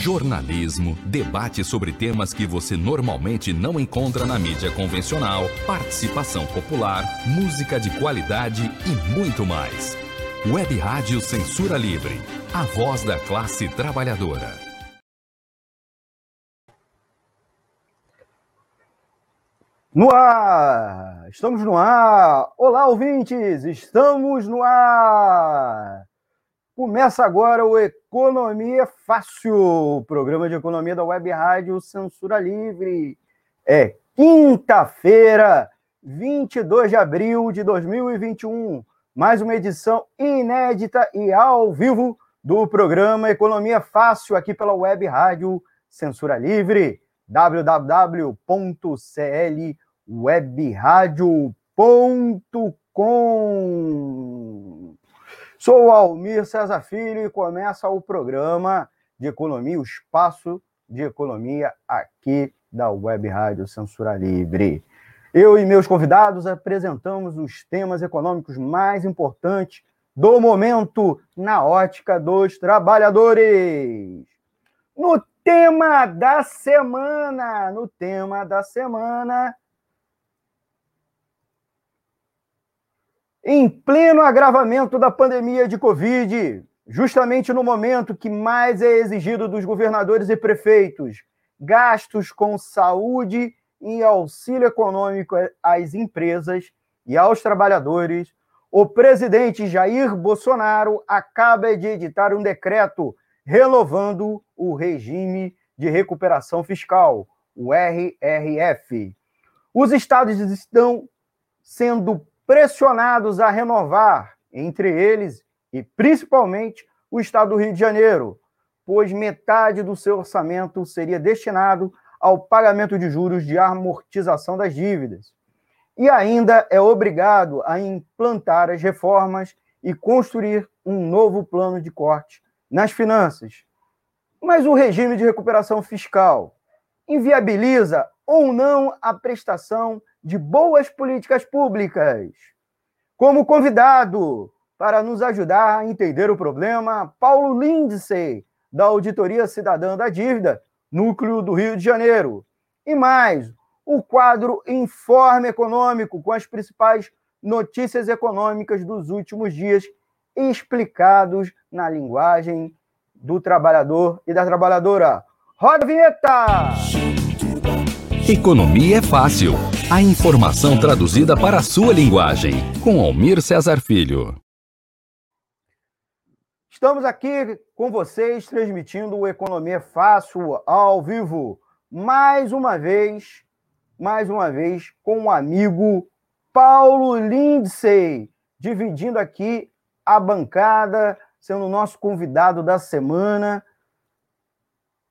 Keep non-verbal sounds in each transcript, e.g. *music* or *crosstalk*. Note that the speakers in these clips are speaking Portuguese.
jornalismo, debate sobre temas que você normalmente não encontra na mídia convencional, participação popular, música de qualidade e muito mais. Web Rádio Censura Livre, a voz da classe trabalhadora. No ar! Estamos no ar! Olá, ouvintes! Estamos no ar! Começa agora o Economia Fácil, programa de economia da Web Rádio Censura Livre. É quinta-feira, 22 de abril de 2021. Mais uma edição inédita e ao vivo do programa Economia Fácil aqui pela Web Rádio Censura Livre www.clwebradio.com Sou o Almir César Filho e começa o programa de economia, o espaço de economia aqui da Web Rádio Censura Livre. Eu e meus convidados apresentamos os temas econômicos mais importantes do momento na ótica dos trabalhadores. No tema da semana, no tema da semana, Em pleno agravamento da pandemia de Covid, justamente no momento que mais é exigido dos governadores e prefeitos gastos com saúde e auxílio econômico às empresas e aos trabalhadores, o presidente Jair Bolsonaro acaba de editar um decreto renovando o regime de recuperação fiscal, o RRF. Os estados estão sendo pressionados a renovar, entre eles e principalmente o Estado do Rio de Janeiro, pois metade do seu orçamento seria destinado ao pagamento de juros de amortização das dívidas. E ainda é obrigado a implantar as reformas e construir um novo plano de corte nas finanças. Mas o regime de recuperação fiscal inviabiliza ou não a prestação de boas políticas públicas. Como convidado para nos ajudar a entender o problema, Paulo Lindsay, da Auditoria Cidadã da Dívida, Núcleo do Rio de Janeiro. E mais, o quadro Informe Econômico, com as principais notícias econômicas dos últimos dias, explicados na linguagem do trabalhador e da trabalhadora. Roda a vinheta! Economia é fácil. A informação traduzida para a sua linguagem. Com Almir Cesar Filho. Estamos aqui com vocês transmitindo o Economia Fácil ao vivo. Mais uma vez, mais uma vez, com o amigo Paulo Lindsay, dividindo aqui a bancada, sendo o nosso convidado da semana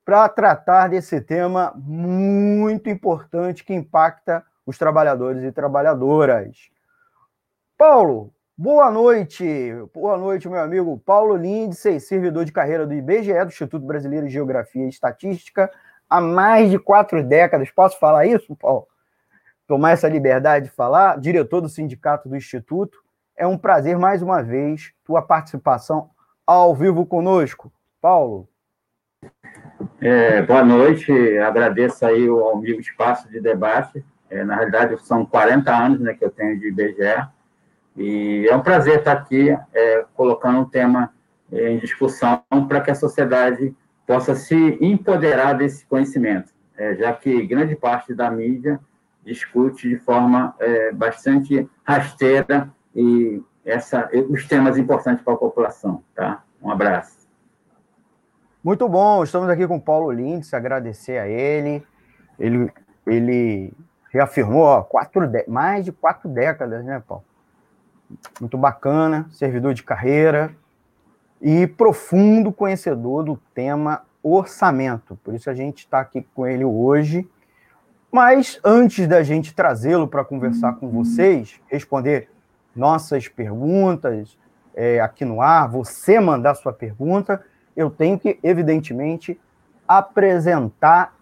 para tratar desse tema muito importante que impacta os trabalhadores e trabalhadoras. Paulo, boa noite. Boa noite, meu amigo Paulo Lindsay, servidor de carreira do IBGE, do Instituto Brasileiro de Geografia e Estatística, há mais de quatro décadas. Posso falar isso, Paulo? Tomar essa liberdade de falar, diretor do sindicato do Instituto. É um prazer, mais uma vez, tua participação ao vivo conosco. Paulo, é, boa noite, agradeço aí o amigo espaço de debate. É, na realidade, são 40 anos né, que eu tenho de IBGE, e é um prazer estar aqui é, colocando um tema é, em discussão para que a sociedade possa se empoderar desse conhecimento, é, já que grande parte da mídia discute de forma é, bastante rasteira e essa, os temas importantes para a população. Tá? Um abraço. Muito bom, estamos aqui com o Paulo Lindes, agradecer a ele. Ele, ele reafirmou ó, quatro mais de quatro décadas, né, Paulo? Muito bacana, servidor de carreira e profundo conhecedor do tema orçamento. Por isso a gente está aqui com ele hoje. Mas antes da gente trazê-lo para conversar com vocês, responder nossas perguntas é, aqui no ar, você mandar sua pergunta, eu tenho que, evidentemente, apresentar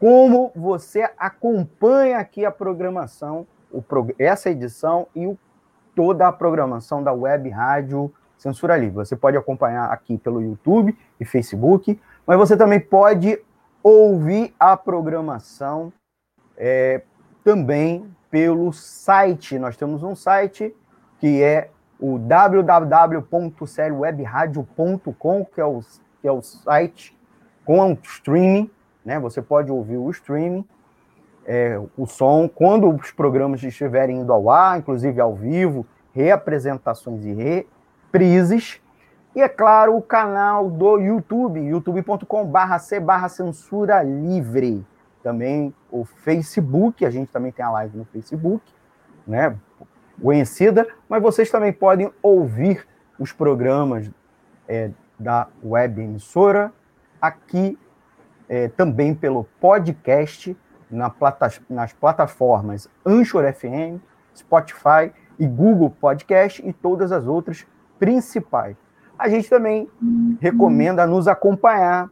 como você acompanha aqui a programação, o, essa edição e o, toda a programação da Web Rádio Censura Livre. Você pode acompanhar aqui pelo YouTube e Facebook, Mas você também pode ouvir a programação é, também pelo site. Nós temos um site que é o www.seriewebradio.com, que, é o, que é o site com streaming, né? Você pode ouvir o streaming, é, o som, quando os programas estiverem indo ao ar, inclusive ao vivo, reapresentações e reprises. E, é claro, o canal do YouTube, youtube.com.br C barra censura livre. Também o Facebook, a gente também tem a live no Facebook, né? Conhecida, mas vocês também podem ouvir os programas é, da web emissora aqui é, também pelo podcast na plata nas plataformas Anchor FM, Spotify e Google Podcast e todas as outras principais. A gente também recomenda nos acompanhar,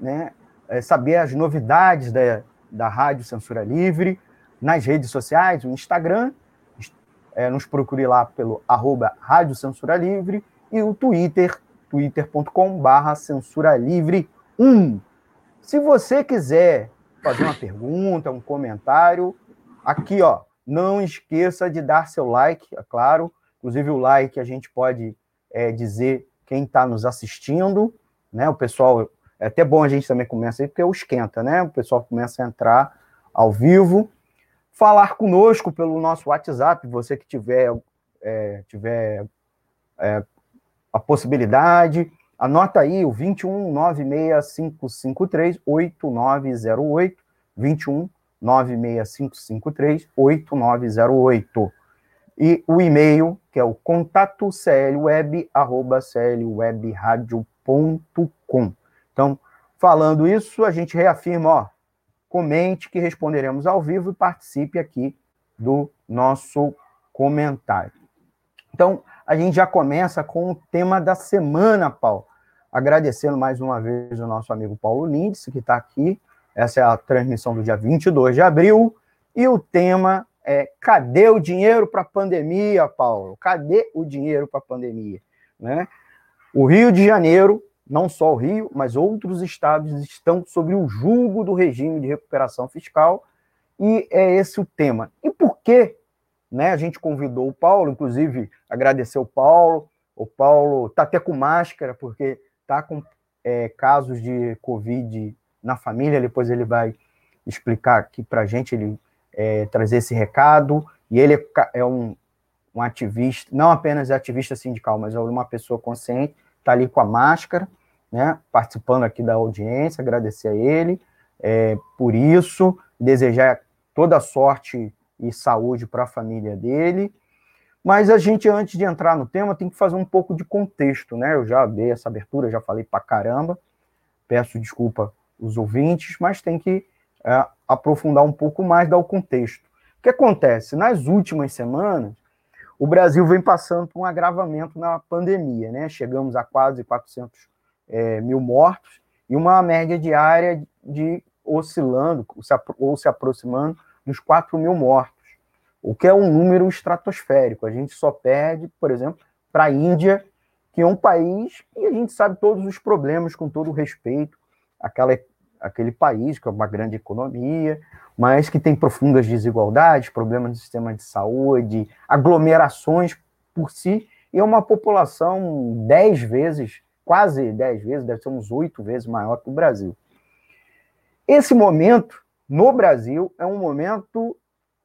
né, é, saber as novidades da, da Rádio Censura Livre nas redes sociais, no Instagram, é, nos procure lá pelo arroba Rádio Censura Livre e o Twitter, twitter.com barra Censura Livre 1. Se você quiser fazer uma pergunta, um comentário, aqui, ó, não esqueça de dar seu like, é claro. Inclusive, o like a gente pode é, dizer quem está nos assistindo, né? O pessoal, é até bom a gente também começar aí, porque o esquenta, né? O pessoal começa a entrar ao vivo. Falar conosco pelo nosso WhatsApp, você que tiver, é, tiver é, a possibilidade, Anota aí o 21 96553 8908, 21 96553 8908. E o e-mail, que é o contato clweb, arroba clwebradio.com. Então, falando isso, a gente reafirma, ó, comente que responderemos ao vivo e participe aqui do nosso comentário. Então, a gente já começa com o tema da semana, Paulo. Agradecendo mais uma vez o nosso amigo Paulo Lindsay, que está aqui. Essa é a transmissão do dia 22 de abril. E o tema é: cadê o dinheiro para a pandemia, Paulo? Cadê o dinheiro para a pandemia? Né? O Rio de Janeiro, não só o Rio, mas outros estados estão sob o julgo do regime de recuperação fiscal. E é esse o tema. E por que né, a gente convidou o Paulo, inclusive agradecer o Paulo. O Paulo está até com máscara, porque está com é, casos de Covid na família, depois ele vai explicar aqui para a gente, ele é, trazer esse recado, e ele é, é um, um ativista, não apenas é ativista sindical, mas é uma pessoa consciente, está ali com a máscara, né, participando aqui da audiência, agradecer a ele é, por isso, desejar toda sorte e saúde para a família dele, mas a gente, antes de entrar no tema, tem que fazer um pouco de contexto, né? Eu já dei essa abertura, já falei para caramba, peço desculpa os ouvintes, mas tem que é, aprofundar um pouco mais, dar o contexto. O que acontece? Nas últimas semanas, o Brasil vem passando por um agravamento na pandemia, né? Chegamos a quase 400 é, mil mortos e uma média diária de oscilando ou se aproximando dos 4 mil mortos o que é um número estratosférico. A gente só perde, por exemplo, para a Índia, que é um país que a gente sabe todos os problemas, com todo o respeito, aquela, aquele país que é uma grande economia, mas que tem profundas desigualdades, problemas no sistema de saúde, aglomerações por si, e é uma população dez vezes, quase dez vezes, deve ser uns oito vezes maior que o Brasil. Esse momento, no Brasil, é um momento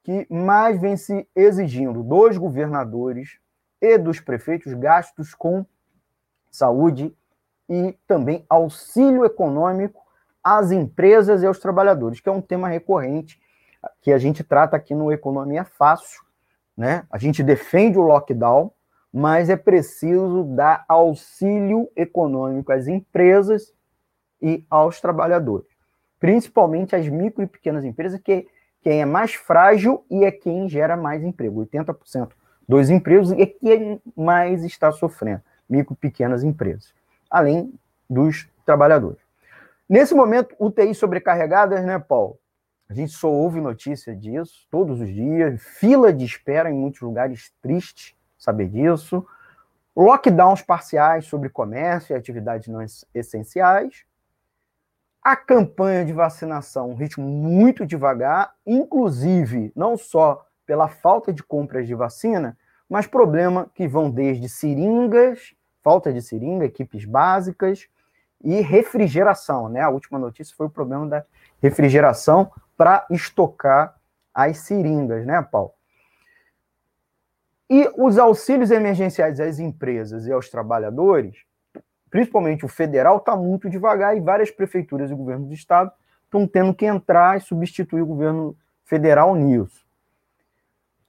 que mais vem se exigindo dos governadores e dos prefeitos gastos com saúde e também auxílio econômico às empresas e aos trabalhadores, que é um tema recorrente que a gente trata aqui no Economia Fácil, né? A gente defende o lockdown, mas é preciso dar auxílio econômico às empresas e aos trabalhadores, principalmente às micro e pequenas empresas que quem é mais frágil e é quem gera mais emprego. 80% dos empregos é quem mais está sofrendo, micro e pequenas empresas, além dos trabalhadores. Nesse momento, UTI sobrecarregadas, né, Paulo? A gente só ouve notícia disso todos os dias, fila de espera em muitos lugares, triste saber disso, lockdowns parciais sobre comércio e atividades não essenciais, A campanha de vacinação, um ritmo muito devagar, inclusive não só pela falta de compras de vacina, mas problema que vão desde seringas, falta de seringa, equipes básicas e refrigeração, né? A última notícia foi o problema da refrigeração para estocar as seringas, né, Paulo? E os auxílios emergenciais às empresas e aos trabalhadores principalmente o federal, está muito devagar e várias prefeituras e governos do estado estão tendo que entrar e substituir o governo federal nisso.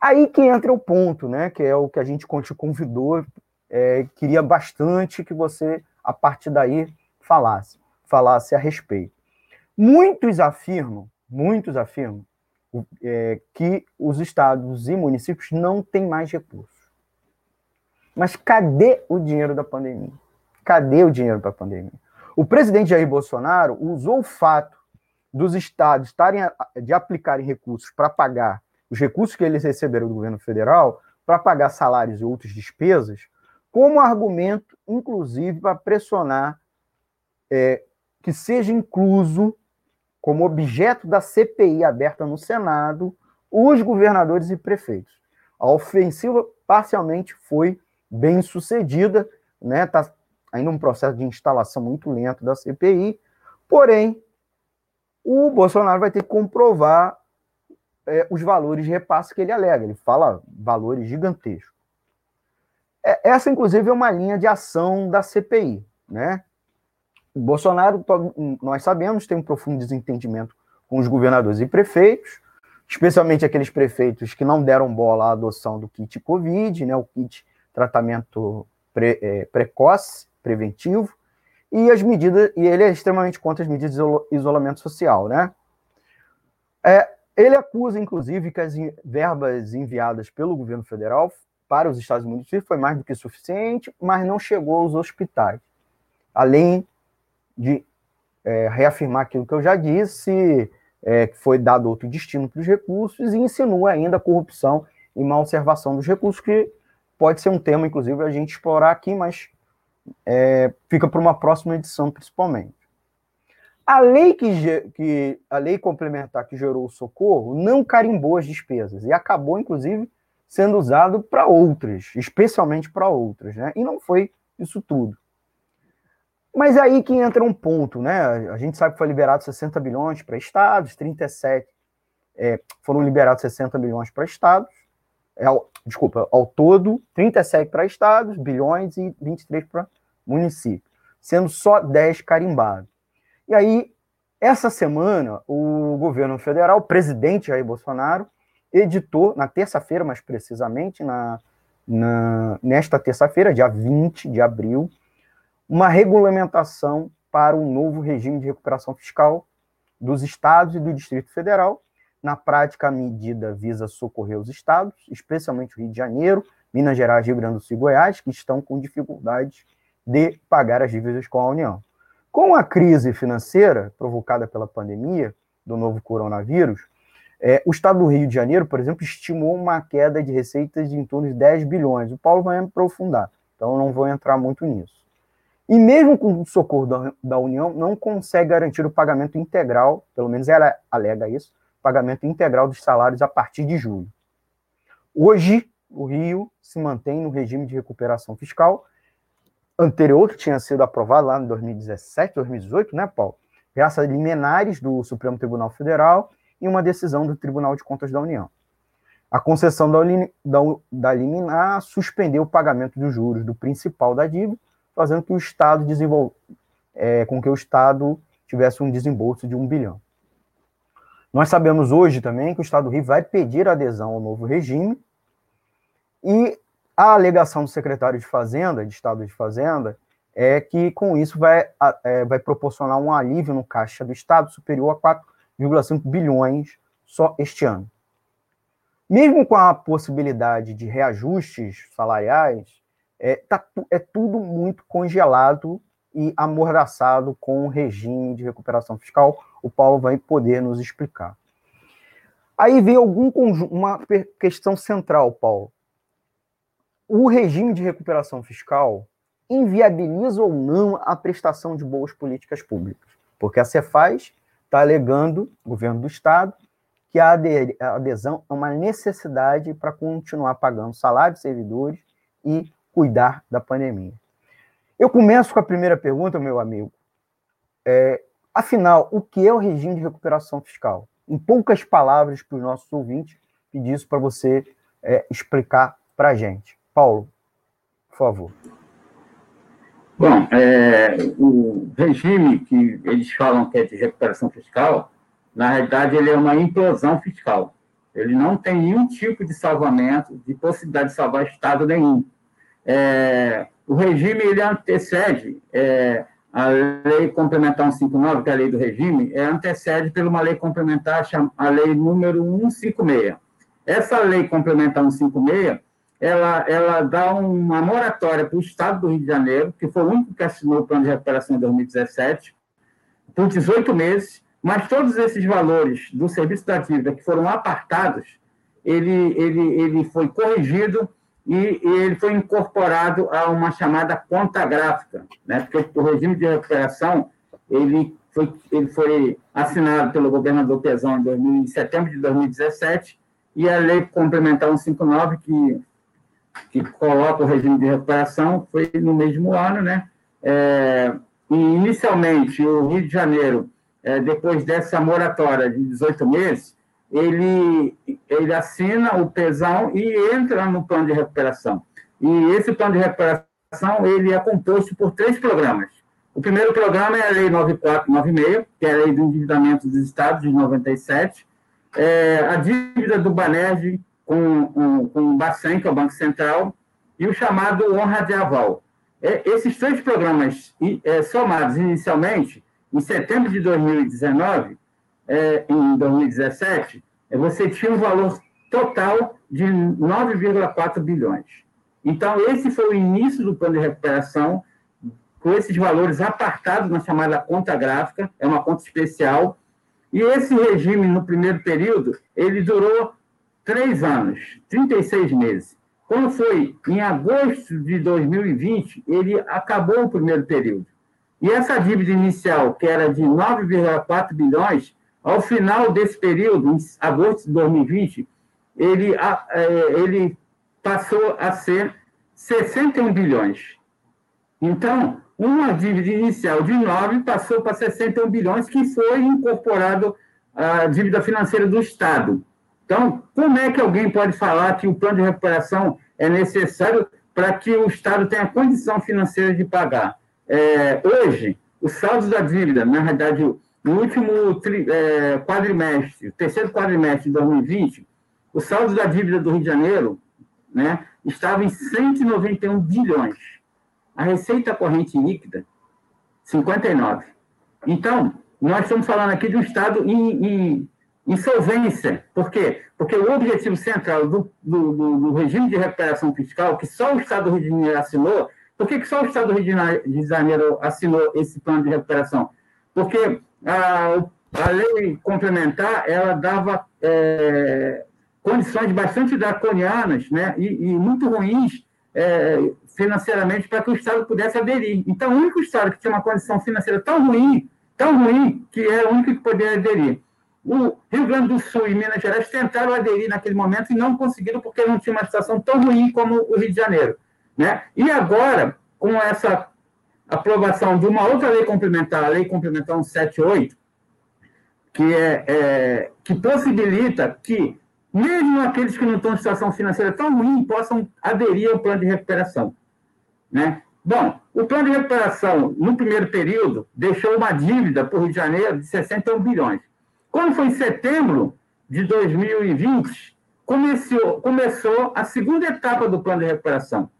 Aí que entra o ponto, né? Que é o que a gente te convidou. É, queria bastante que você, a partir daí, falasse, falasse a respeito. Muitos afirmam, muitos afirmam é, que os estados e municípios não têm mais recursos. Mas cadê o dinheiro da pandemia? Cadê o dinheiro para a pandemia? O presidente Jair Bolsonaro usou o fato dos estados estarem de aplicarem recursos para pagar os recursos que eles receberam do governo federal para pagar salários e outras despesas como argumento, inclusive, para pressionar é, que seja incluso como objeto da CPI aberta no Senado os governadores e prefeitos. A ofensiva parcialmente foi bem sucedida, né? Tá ainda um processo de instalação muito lento da CPI, porém, o Bolsonaro vai ter que comprovar é, os valores de repasse que ele alega. Ele fala valores gigantescos. É, essa, inclusive, é uma linha de ação da CPI. Né? O Bolsonaro, nós sabemos, tem um profundo desentendimento com os governadores e prefeitos, especialmente aqueles prefeitos que não deram bola à adoção do kit Covid, né, o kit tratamento pre, é, precoce, preventivo, e as medidas, e ele é extremamente contra as medidas de isolamento social, né? É, ele acusa, inclusive, que as verbas enviadas pelo governo federal para os estados municípios foi mais do que suficiente, mas não chegou aos hospitais. Além de é, reafirmar aquilo que eu já disse, é, que foi dado outro destino para os recursos, e insinua ainda a corrupção e má observação dos recursos, que pode ser um tema, inclusive, a gente explorar aqui, mas é, fica para uma próxima edição, principalmente. A lei, que, que, a lei complementar que gerou o socorro não carimbou as despesas e acabou, inclusive, sendo usado para outras, especialmente para outras, né? E não foi isso tudo. Mas aí que entra um ponto, né? A gente sabe que foi liberado 60 bilhões para estados, 37 é, foram liberados 60 bilhões para estados, é, desculpa, ao todo, 37 para estados, bilhões e 23 para municípios, sendo só 10 carimbados. E aí, essa semana, o governo federal, o presidente Jair Bolsonaro, editou, na terça-feira, mais precisamente, na, na, nesta terça-feira, dia 20 de abril, uma regulamentação para um novo regime de recuperação fiscal dos estados e do Distrito Federal. Na prática, a medida visa socorrer os estados, especialmente o Rio de Janeiro, Minas Gerais, Rio Grande do Sul e Goiás, que estão com dificuldades de pagar as dívidas com a União. Com a crise financeira provocada pela pandemia do novo coronavírus, é, o Estado do Rio de Janeiro, por exemplo, estimou uma queda de receitas de em torno de 10 bilhões. O Paulo vai aprofundar, então eu não vou entrar muito nisso. E mesmo com o socorro da, da União, não consegue garantir o pagamento integral, pelo menos ela alega isso, pagamento integral dos salários a partir de julho. Hoje, o Rio se mantém no regime de recuperação fiscal anterior, que tinha sido aprovado lá em 2017, 2018, né, Paulo? Graças a liminares do Supremo Tribunal Federal e uma decisão do Tribunal de Contas da União. A concessão da, da, da liminar suspendeu o pagamento dos juros do principal da dívida, fazendo que o Estado desenvol... É, com que o Estado tivesse um desembolso de um bilhão. Nós sabemos hoje também que o Estado do Rio vai pedir adesão ao novo regime e a alegação do secretário de Fazenda, de Estado de Fazenda, é que com isso vai, é, vai proporcionar um alívio no caixa do Estado superior a 4,5 bilhões só este ano. Mesmo com a possibilidade de reajustes salariais, é, tá, é tudo muito congelado e amordaçado com o regime de recuperação fiscal. O Paulo vai poder nos explicar. Aí vem algum uma questão central, Paulo o regime de recuperação fiscal inviabiliza ou não a prestação de boas políticas públicas. porque a Cefaz está alegando, governo do Estado, que a adesão é uma necessidade para continuar pagando salário de servidores e cuidar da pandemia. Eu começo com a primeira pergunta, meu amigo. É, afinal, o que é o regime de recuperação fiscal? Em poucas palavras para os nossos ouvintes, pedir isso para você é, explicar para a gente. Paulo, por favor. Bom, é, o regime que eles falam que é de recuperação fiscal, na realidade, ele é uma implosão fiscal. Ele não tem nenhum tipo de salvamento, de possibilidade de salvar Estado nenhum. É, o regime ele antecede é, a lei complementar 159, que é a lei do regime, é antecede por uma lei complementar, a lei número 156. Essa lei complementar 156 ela, ela dá uma moratória para o Estado do Rio de Janeiro, que foi o único que assinou o plano de recuperação em 2017, por 18 meses, mas todos esses valores do serviço da dívida que foram apartados, ele, ele, ele foi corrigido e, e ele foi incorporado a uma chamada conta gráfica, né? porque o regime de recuperação ele foi, ele foi assinado pelo governador Pezão em, em setembro de 2017 e a lei complementar 159, que que coloca o regime de recuperação foi no mesmo ano, né? É, e inicialmente, o Rio de Janeiro, é, depois dessa moratória de 18 meses, ele, ele assina o pesão e entra no plano de recuperação. E esse plano de recuperação ele é composto por três programas. O primeiro programa é a Lei 9496, que é a Lei do Endividamento dos Estados, de 97. É, a dívida do Banerj com, com, com o Bacen, que é o Banco Central, e o chamado Honra de Aval. É, esses três programas é, somados inicialmente, em setembro de 2019, é, em 2017, é, você tinha um valor total de 9,4 bilhões. Então, esse foi o início do plano de recuperação, com esses valores apartados na chamada conta gráfica, é uma conta especial, e esse regime, no primeiro período, ele durou três anos, 36 meses. Quando foi em agosto de 2020, ele acabou o primeiro período. E essa dívida inicial, que era de 9,4 bilhões, ao final desse período, em agosto de 2020, ele, é, ele passou a ser 61 bilhões. Então, uma dívida inicial de 9 passou para 61 bilhões, que foi incorporado à dívida financeira do Estado. Então, como é que alguém pode falar que o plano de recuperação é necessário para que o Estado tenha condição financeira de pagar? É, hoje, o saldo da dívida, na verdade, no último tri, é, quadrimestre, terceiro quadrimestre de 2020, o saldo da dívida do Rio de Janeiro né, estava em 191 bilhões. A receita corrente líquida, 59. Então, nós estamos falando aqui de um Estado em, em Insolvência. Por quê? Porque o objetivo central do, do, do, regime de recuperação fiscal, que só o Estado do Rio de Janeiro assinou, por que, que só o Estado do Rio de Janeiro assinou esse plano de recuperação? Porque a, a lei complementar, ela dava é, condições bastante draconianas né, e, e muito ruins é, financeiramente para que o Estado pudesse aderir. Então, o único Estado que tinha uma condição financeira tão ruim, tão ruim, que era o único que poderia aderir. O Rio Grande do Sul e Minas Gerais tentaram aderir naquele momento e não conseguiram porque não tinha uma situação tão ruim como o Rio de Janeiro. Né? E agora, com essa aprovação de uma outra lei complementar, a Lei Complementar 178, que, é, é, que possibilita que mesmo aqueles que não estão em situação financeira tão ruim possam aderir ao plano de recuperação. Né? Bom, o plano de recuperação, no primeiro período, deixou uma dívida para o Rio de Janeiro de 61 bilhões. Quando foi em setembro de 2020, começou, começou a segunda etapa do plano de recuperação,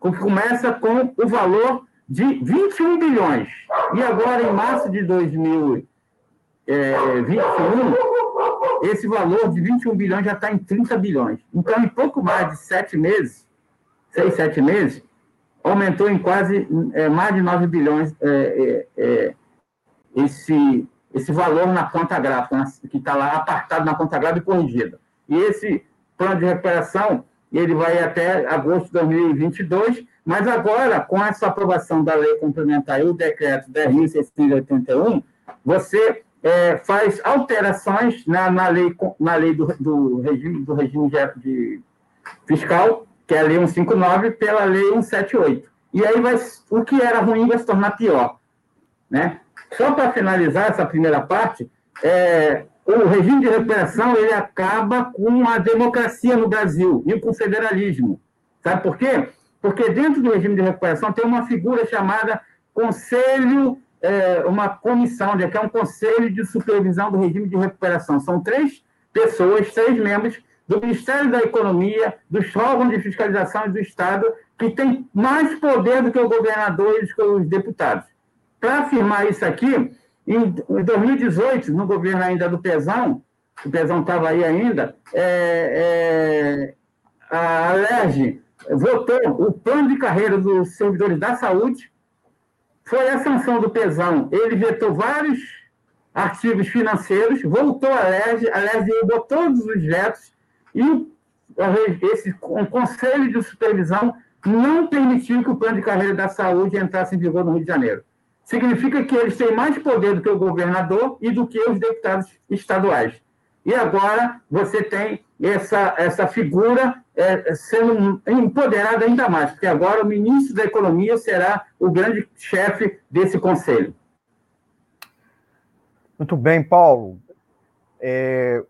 que começa com o valor de 21 bilhões. E agora, em março de 2021, esse valor de 21 bilhões já está em 30 bilhões. Então, em pouco mais de sete meses, seis, sete meses, aumentou em quase é, mais de 9 bilhões é, é, é esse, esse valor na conta gráfica, que está lá apartado na conta gráfica e corrigida. E esse plano de recuperação, ele vai até agosto de 2022, mas agora, com essa aprovação da lei complementar e o decreto 10.681, você é, faz alterações na, na lei, na lei do, do regime, do regime de, de fiscal, que é a lei 159, pela lei 178. E aí vai, o que era ruim vai se tornar pior. Né? Só para finalizar essa primeira parte, é, o regime de recuperação ele acaba com a democracia no Brasil e com o federalismo. Sabe por quê? Porque dentro do regime de recuperação tem uma figura chamada Conselho, é, uma comissão, né, que é um Conselho de Supervisão do Regime de Recuperação. São três pessoas, três membros do Ministério da Economia, dos órgãos de fiscalização e do Estado, que tem mais poder do que o governador e os deputados. Para afirmar isso aqui, em 2018, no governo ainda do Pezão, o Pezão estava aí ainda, é, é, a Alerj votou o plano de carreira dos servidores da saúde, foi a sanção do Pezão, ele vetou vários artigos financeiros, voltou a Alerj, a Alerj derrubou todos os vetos, e esse conselho de supervisão não permitiu que o plano de carreira da saúde entrasse em vigor no Rio de Janeiro significa que eles têm mais poder do que o governador e do que os deputados estaduais. E agora você tem essa, essa figura é, sendo empoderada ainda mais, porque agora o ministro da Economia será o grande chefe desse conselho. Muito bem, Paulo. É,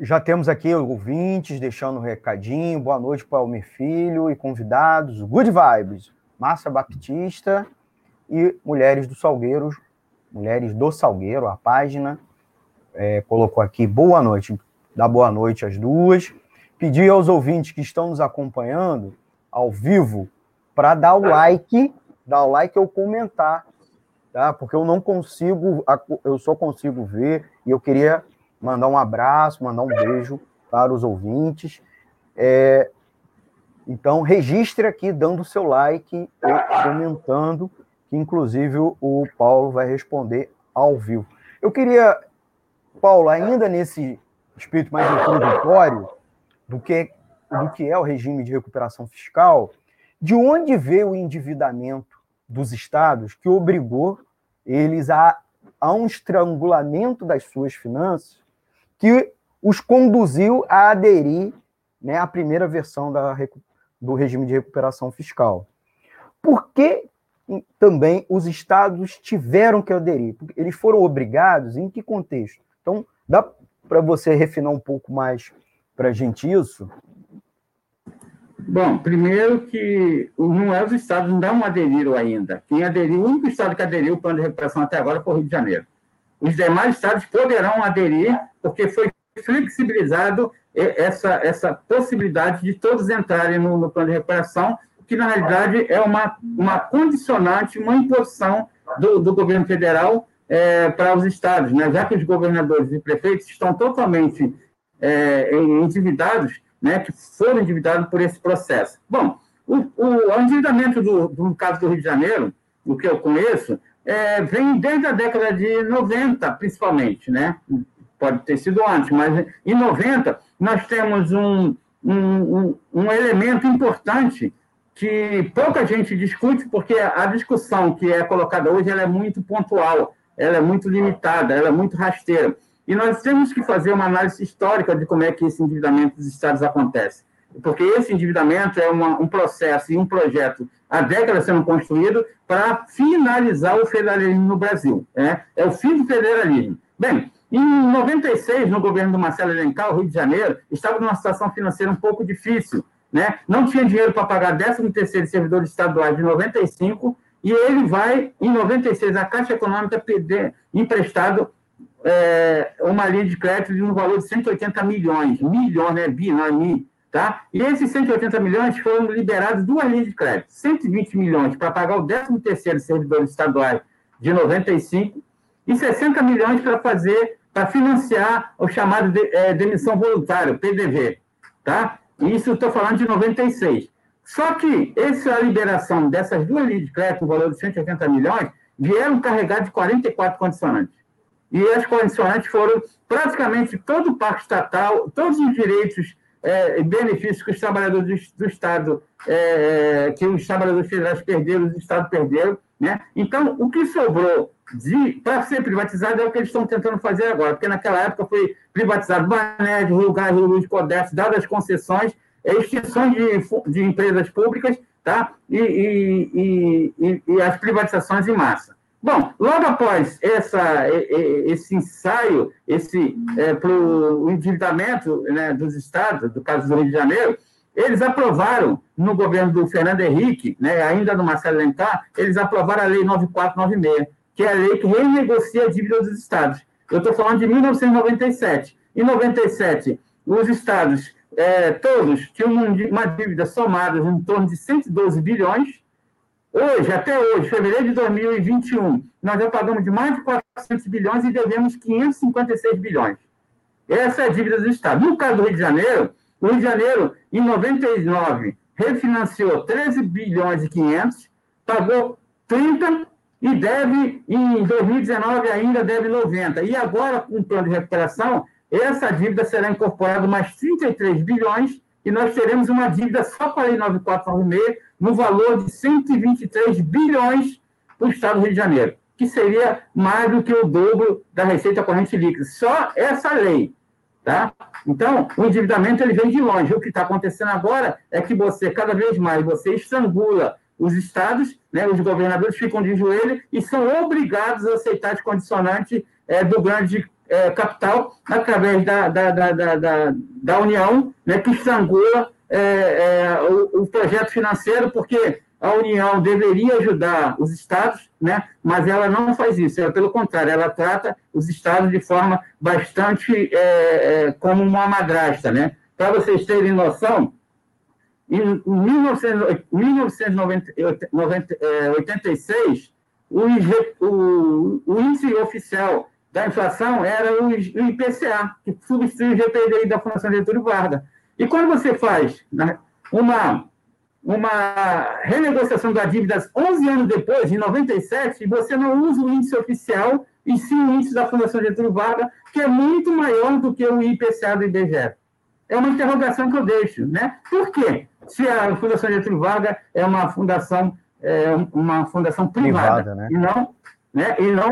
já temos aqui ouvintes deixando um recadinho. Boa noite para o meu filho e convidados. Good vibes. Márcia Baptista e Mulheres do Salgueiro, Mulheres do Salgueiro, a página, é, colocou aqui boa noite, dá boa noite às duas. Pedir aos ouvintes que estão nos acompanhando ao vivo para dar o like, dar o like ou comentar, tá? Porque eu não consigo, eu só consigo ver e eu queria mandar um abraço, mandar um beijo para os ouvintes. É, então, registre aqui dando o seu like comentando que inclusive o Paulo vai responder ao vivo. Eu queria, Paulo, ainda nesse espírito mais introdutório do que, do que é o regime de recuperação fiscal, de onde veio o endividamento dos estados que obrigou eles a, a um estrangulamento das suas finanças que os conduziu a aderir né, à primeira versão da, do regime de recuperação fiscal. Por que também os estados tiveram que aderir. Eles foram obrigados em que contexto? Então, dá para você refinar um pouco mais para a gente isso? Bom, primeiro que não é os estados não aderiram ainda. Quem aderiu, o único estado que aderiu ao plano de recuperação até agora foi o Rio de Janeiro. Os demais estados poderão aderir, porque foi flexibilizado essa, essa possibilidade de todos entrarem no, no plano de recuperação que na realidade é uma, uma condicionante, uma imposição do, do governo federal é, para os estados, né? já que os governadores e prefeitos estão totalmente é, endividados, né? que foram endividados por esse processo. Bom, o, o endividamento do, do caso do Rio de Janeiro, o que eu conheço, é, vem desde a década de 90, principalmente, né? Pode ter sido antes, mas em 90 nós temos um, um, um, um elemento importante que pouca gente discute, porque a discussão que é colocada hoje ela é muito pontual, ela é muito limitada, ela é muito rasteira. E nós temos que fazer uma análise histórica de como é que esse endividamento dos estados acontece. Porque esse endividamento é uma, um processo e um projeto há décadas sendo construído para finalizar o federalismo no Brasil. Né? É o fim do federalismo. Bem, em 96, no governo do Marcelo Alencar, o Rio de Janeiro, estava numa situação financeira um pouco difícil né? não tinha dinheiro para pagar 13 terceiro servidores estaduais de 95, e ele vai, em 96, a Caixa Econômica pedir emprestado é, uma linha de crédito de um valor de 180 milhões, milhões, né, bi, não é mi, tá? E esses 180 milhões foram liberados duas linhas de crédito, 120 milhões para pagar o 13 terceiro de servidores estaduais de 95 e 60 milhões para fazer, para financiar o chamado de, é, demissão voluntária, PDV, tá? Isso estou falando de 96. Só que essa liberação dessas duas linhas de crédito, no valor de 180 milhões, vieram carregadas de 44 condicionantes. E as condicionantes foram praticamente todo o parque estatal, todos os direitos é, e benefícios que os trabalhadores do, do Estado, é, que os trabalhadores federais perderam, os Estados perderam. Né? Então, o que sobrou para ser privatizado é o que eles estão tentando fazer agora, porque naquela época foi privatizado Baned, Rio Gás, Rio Luiz, Codeste, dadas as concessões, é, extinções de, de empresas públicas tá? E, e, e, e, as privatizações em massa. Bom, logo após essa, esse ensaio, esse é, para o endividamento né, dos estados, do caso do Rio de Janeiro, eles aprovaram, no governo do Fernando Henrique, né, ainda no Marcelo Alencar, eles aprovaram a Lei 9496, que é a lei que renegocia a dívida dos estados. Eu estou falando de 1997. Em 97, os estados é, todos tinham uma dívida somada em torno de 112 bilhões. Hoje, até hoje, fevereiro de 2021, nós já pagamos de mais de 400 bilhões e devemos 556 bilhões. Essa é a dívida do Estado. No caso do Rio de Janeiro, o Rio de Janeiro, em 99, refinanciou 13 bilhões e 500, pagou 30 e deve, em 2019, ainda deve 90. E agora, com o plano de recuperação, essa dívida será incorporada mais 33 bilhões e nós teremos uma dívida só para a Lei 9496 no valor de 123 bilhões para o Estado do Rio de Janeiro, que seria mais do que o dobro da receita corrente líquida. Só essa lei. Tá? Então, o endividamento ele vem de longe. O que está acontecendo agora é que você, cada vez mais, você estrangula os estados, né, os governadores ficam de joelho e são obrigados a aceitar as condicionantes é, do grande é, capital através da, da, da, da, da União, né, que estrangula é, é, o, o, projeto financeiro, porque a União deveria ajudar os estados, né, mas ela não faz isso, ela, pelo contrário, ela trata os estados de forma bastante é, é, como uma madrasta. Né? Para vocês terem noção, em 1986, o, o, o índice oficial da inflação era o IPCA, que substitui o GPDI da Fundação Getúlio Vargas. E quando você faz né, uma, uma renegociação da dívida 11 anos depois, em 97, você não usa o índice oficial e sim o índice da Fundação Getúlio Vargas, que é muito maior do que o IPCA do IBGE. É uma interrogação que eu deixo, né? Por quê? Se a Fundação Getúlio Vargas é uma fundação, é uma fundação privada, privada né? e não né? e não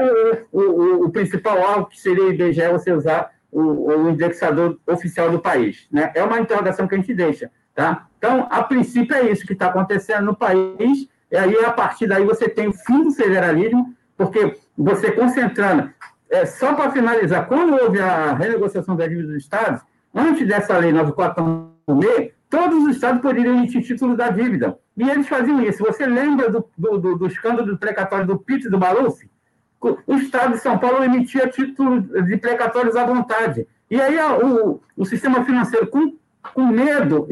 o, o, o principal alvo que seria o IBGE você usar o, o, indexador oficial do país. Né? É uma interrogação que a gente deixa. Tá? Então, a princípio, é isso que está acontecendo no país, e aí, a partir daí, você tem o fim do federalismo, porque você concentrando, é, só para finalizar, quando houve a renegociação da dívida dos estados, antes dessa lei 9416, todos os estados poderiam emitir título da dívida. E eles faziam isso. Você lembra do, do, do, do escândalo do precatório do Pitt e do Maluf? O Estado de São Paulo emitia títulos de precatórios à vontade. E aí o, o sistema financeiro, com, com medo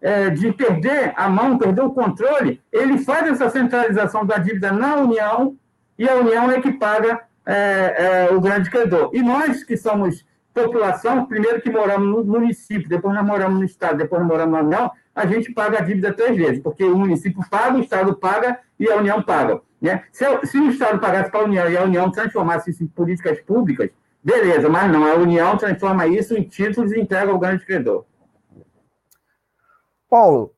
é, de perder a mão, perder o controle, ele faz essa centralização da dívida na União e a União é que paga é, é, o grande credor. E nós que somos população, primeiro que moramos no município, depois nós moramos no estado, depois nós moramos na União, a gente paga a dívida três vezes, porque o município paga, o estado paga e a União paga. Né? Se, se o estado pagasse para a União e a União transformasse isso em políticas públicas, beleza, mas não, a União transforma isso em títulos e entrega ao grande credor. Paulo,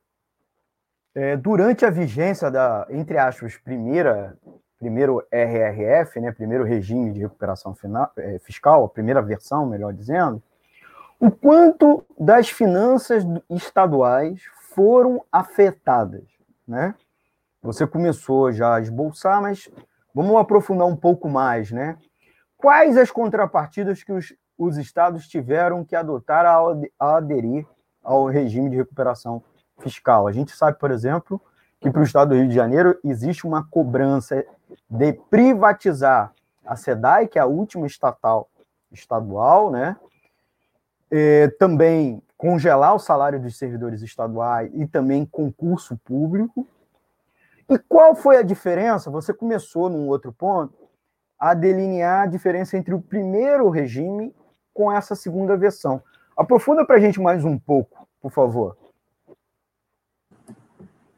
é, durante a vigência da, entre aspas, primeira primeiro RRF, né, primeiro regime de recuperação final, é, fiscal, a primeira versão, melhor dizendo, o quanto das finanças estaduais foram afetadas, né? Você começou já a esboçar, mas vamos aprofundar um pouco mais, né? Quais as contrapartidas que os, os estados tiveram que adotar ao aderir ao regime de recuperação fiscal? A gente sabe, por exemplo, que para o estado do Rio de Janeiro existe uma cobrança de privatizar a SEDAI, que é a última estatal estadual, né? E, também congelar o salário dos servidores estaduais e também concurso público. E qual foi a diferença? Você começou num outro ponto a delinear a diferença entre o primeiro regime com essa segunda versão. Aprofunda para a gente mais um pouco, por favor.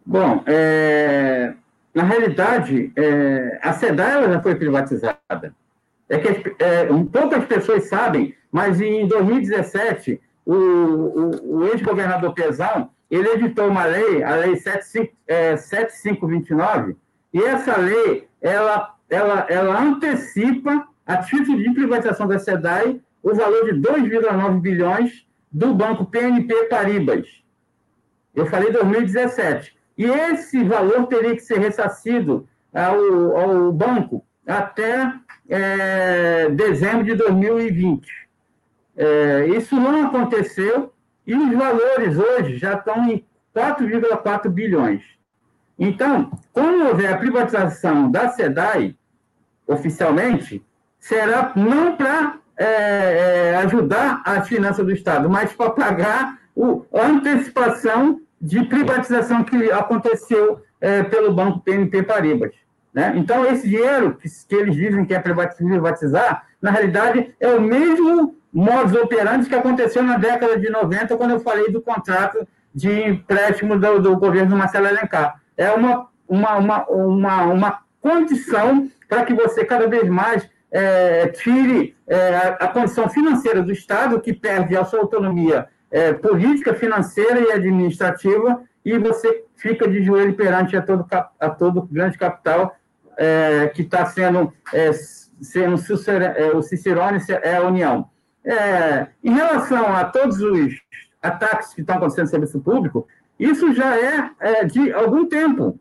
Bom, é, na realidade, é, a SEDAI já foi privatizada. É que é, poucas pessoas sabem, mas em 2017, o, o, o ex-governador Pezão, ele editou uma lei, a Lei 75, é, 7529, e essa lei, ela ela, ela antecipa, a título de privatização da SEDAI, o valor de 2,9 bilhões do Banco PNP Paribas. Eu falei 2017. E esse valor teria que ser ressarcido ao, ao banco até é, dezembro de 2020. É, isso não aconteceu e os valores hoje já estão em 4,4 bilhões. Então, quando houver a privatização da SEDAI, oficialmente, será não para é, é, ajudar a finança do Estado, mas para pagar a antecipação de privatização que aconteceu é, pelo Banco PNP Paribas. Né? Então, esse dinheiro que, que, eles dizem que é privatizar, na realidade, é o mesmo modus operandi que aconteceu na década de 90, quando eu falei do contrato de empréstimo do, do governo Marcelo Alencar. É uma, uma, uma, uma, uma condição para que você cada vez mais é, tire é, a, a, condição financeira do Estado, que perde a sua autonomia é, política, financeira e administrativa, e você fica de joelho perante a todo, a todo grande capital é, que está sendo, é, sendo é, o Cicerone é a União. É, em relação a todos os ataques que estão acontecendo no serviço público, isso já é, é de algum tempo.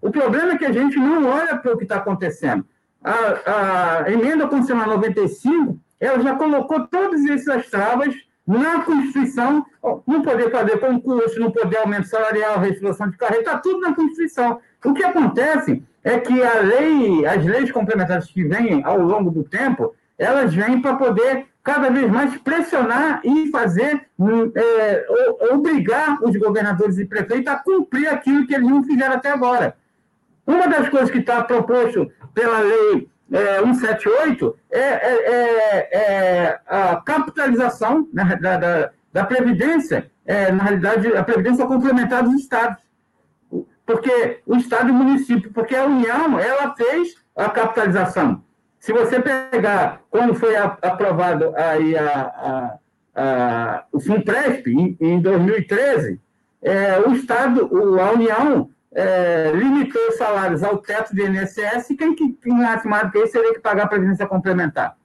O problema é que a gente não olha para o que está acontecendo. A, a, emenda constitucional 95, ela já colocou todas essas travas na Constituição, não poder fazer concurso, não poder aumento salarial, restituição de carreira, está tudo na Constituição. O que acontece é que a lei, as leis complementares que vêm ao longo do tempo, elas vêm para poder cada vez mais pressionar e fazer, é, obrigar os governadores e prefeitos a cumprir aquilo que eles não fizeram até agora. Uma das coisas que está proposto pela lei é, 178 é, é, é, é, a capitalização né, da, da, da, Previdência, é, na realidade, a Previdência complementar dos estados. Porque o Estado e o município, porque a União, ela fez a capitalização. Se você pegar, quando foi aprovado aí a, a, a, o FUNPRESP, em, em 2013, é, o Estado, a União, é, limitou os salários ao teto do INSS e quem que ganhasse mais do que isso teria que pagar a previdência complementar.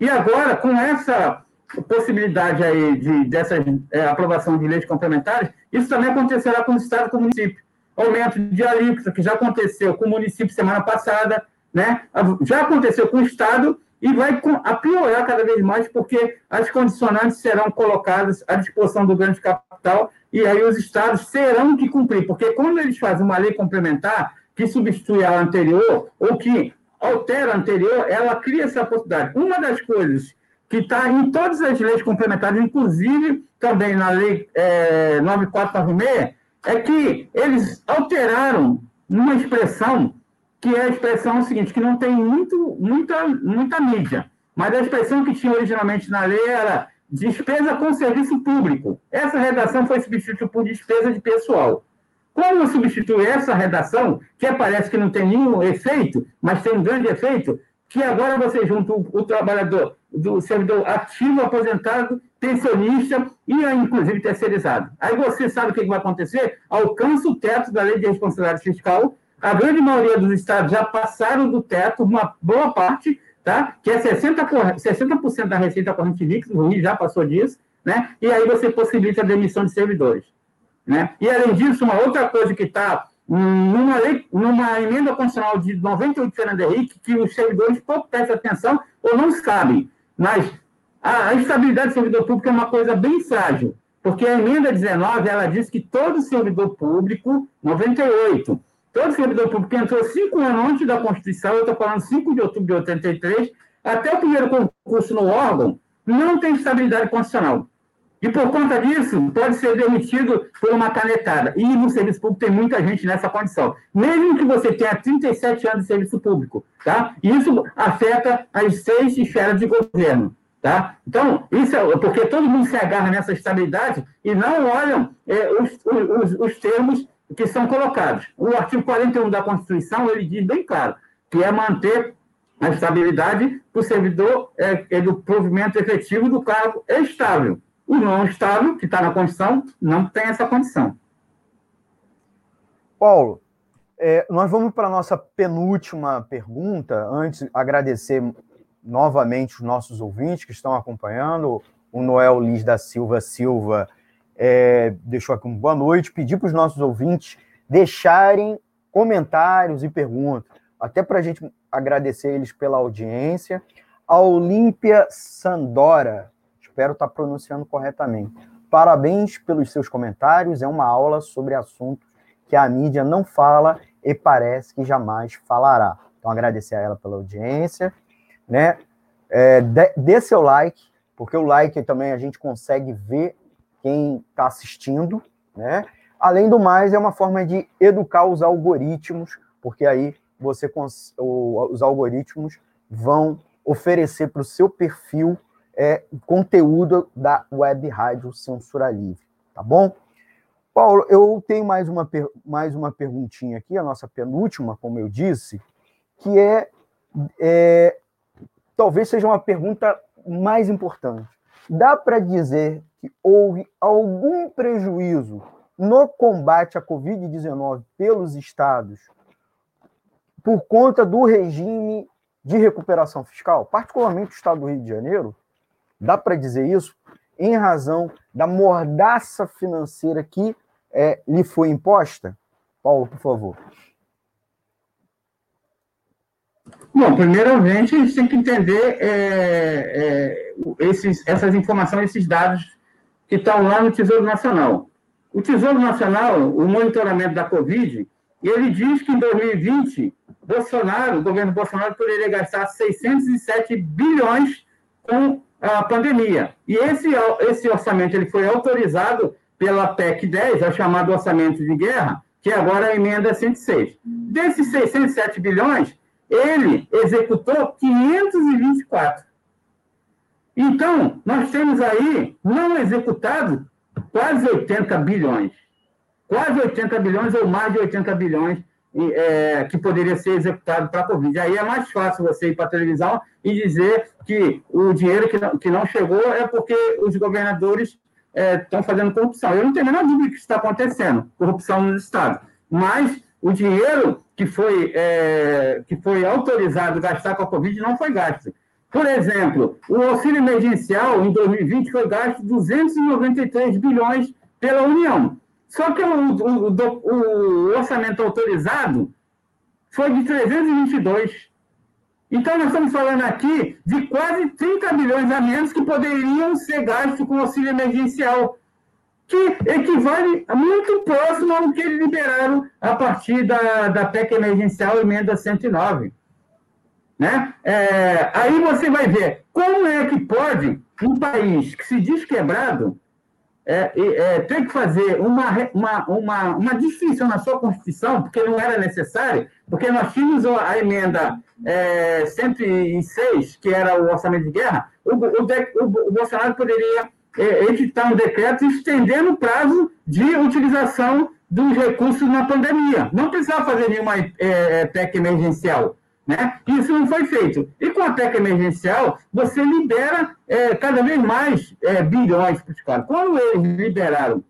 E agora, com essa possibilidade aí de, dessa é, aprovação de leis complementares, isso também acontecerá com o Estado e com o município. Aumento de alíquota, que já aconteceu com o município semana passada, né? já aconteceu com o Estado e vai piorar cada vez mais, porque as condicionantes serão colocadas à disposição do grande capital e aí os estados terão que cumprir, porque quando eles fazem uma lei complementar que substitui a anterior ou que altera a anterior, ela cria essa possibilidade. Uma das coisas que está em todas as leis complementares, inclusive também na lei é, 9496, é que eles alteraram uma expressão que é a expressão seguinte, que não tem muito, muita, muita mídia, mas a expressão que tinha originalmente na lei era despesa com serviço público. Essa redação foi substituída por despesa de pessoal. Como substitui essa redação, que parece que não tem nenhum efeito, mas tem um grande efeito, que agora você junta o, o trabalhador do servidor ativo, aposentado, pensionista e, inclusive, terceirizado. Aí você sabe o que vai acontecer? Alcança o teto da lei de responsabilidade fiscal. A grande maioria dos estados já passaram do teto, uma boa parte, tá? que é 60%, 60 da receita corrente líquida, o Rio já passou disso, né? e aí você possibilita a demissão de servidores. Né? E, além disso, uma outra coisa que está numa, lei, numa emenda constitucional de 98 de Fernando Henrique, que os servidores pouco prestam atenção ou não sabem, mas a, a estabilidade do servidor público é uma coisa bem frágil, porque a emenda 19, ela diz que todo servidor público, 98, Todo servidor público entrou cinco anos antes da Constituição, eu estou falando 5 de outubro de 83, até o primeiro concurso no órgão, não tem estabilidade constitucional. E por conta disso, pode ser demitido por uma canetada. E no serviço público tem muita gente nessa condição. Mesmo que você tenha 37 anos de serviço público, tá? Isso afeta as seis esferas de governo. Tá? Então, isso é porque todo mundo se agarra nessa estabilidade e não olham é, os, os, os termos que são colocados. O artigo 41 da Constituição, ele diz bem claro, que é manter a estabilidade do servidor é, é do provimento efetivo do cargo estável. O não estável, que está na Constituição, não tem essa condição. Paulo, É, nós vamos para a nossa penúltima pergunta. Antes, agradecer novamente os nossos ouvintes que estão acompanhando. O Noel Liz da Silva Silva é, deixou aqui uma boa noite. Pedir para os nossos ouvintes deixarem comentários e perguntas, até para a gente agradecer eles pela audiência. A Olímpia Sandora, espero estar pronunciando corretamente. Parabéns pelos seus comentários. É uma aula sobre assuntos que a mídia não fala e parece que jamais falará. Então, agradecer a ela pela audiência, né? É, dê, dê seu like, porque o like também a gente consegue ver quem está assistindo, né? Além do mais, é uma forma de educar os algoritmos, porque aí você os algoritmos vão oferecer para o seu perfil é, conteúdo da Web Rádio Censura Livre, tá bom? Paulo, eu tenho mais uma, mais uma perguntinha aqui, a nossa penúltima, como eu disse, que é, é talvez seja uma pergunta mais importante. Dá para dizer que houve algum prejuízo no combate à Covid-19 pelos estados por conta do regime de recuperação fiscal, particularmente o estado do Rio de Janeiro? Dá para dizer isso? Em razão da mordaça financeira que é, lhe foi imposta? Paulo, por favor. Bom, primeiramente, a gente tem que entender é, é, esses, essas informações, esses dados que estão lá no Tesouro Nacional. O Tesouro Nacional, o monitoramento da Covid, ele diz que em 2020, Bolsonaro, o governo Bolsonaro poderia gastar 607 bilhões com a pandemia. E esse, esse orçamento ele foi autorizado pela PEC 10, é o chamado orçamento de guerra, que agora é a emenda 106. Desses 607 bilhões, ele executou 524. Então, nós temos aí, não executado, quase 80 bilhões. Quase 80 bilhões ou mais de 80 bilhões é, que poderia ser executado para a Covid. Aí é mais fácil você ir para a televisão e dizer que o dinheiro que não, que não chegou é porque os governadores estão é, fazendo corrupção. Eu não tenho a menor dúvida que isso está acontecendo, corrupção nos estados. Mas o dinheiro que foi, é, que foi autorizado gastar com a Covid não foi gasto. Por exemplo, o auxílio emergencial em 2020 foi gasto 293 bilhões pela União. Só que o, o, o, orçamento autorizado foi de 322. Então, nós estamos falando aqui de quase 30 bilhões a menos que poderiam ser gastos com auxílio emergencial, que equivale muito próximo ao que eles liberaram a partir da, da PEC emergencial emenda 109. Né? É, aí você vai ver como é que pode um país que se diz quebrado é, é, ter que fazer uma, uma, uma, uma distinção na sua Constituição, porque não era necessário, porque nós tínhamos a emenda é, 106, que era o orçamento de guerra, o, o, o, o Bolsonaro poderia é, editar um decreto estendendo o prazo de utilização dos recursos na pandemia. Não precisava fazer nenhuma é, PEC emergencial. Né? Isso não foi feito. E com a PEC emergencial, você libera é, cada vez mais é, bilhões para os caras. Quando eles liberaram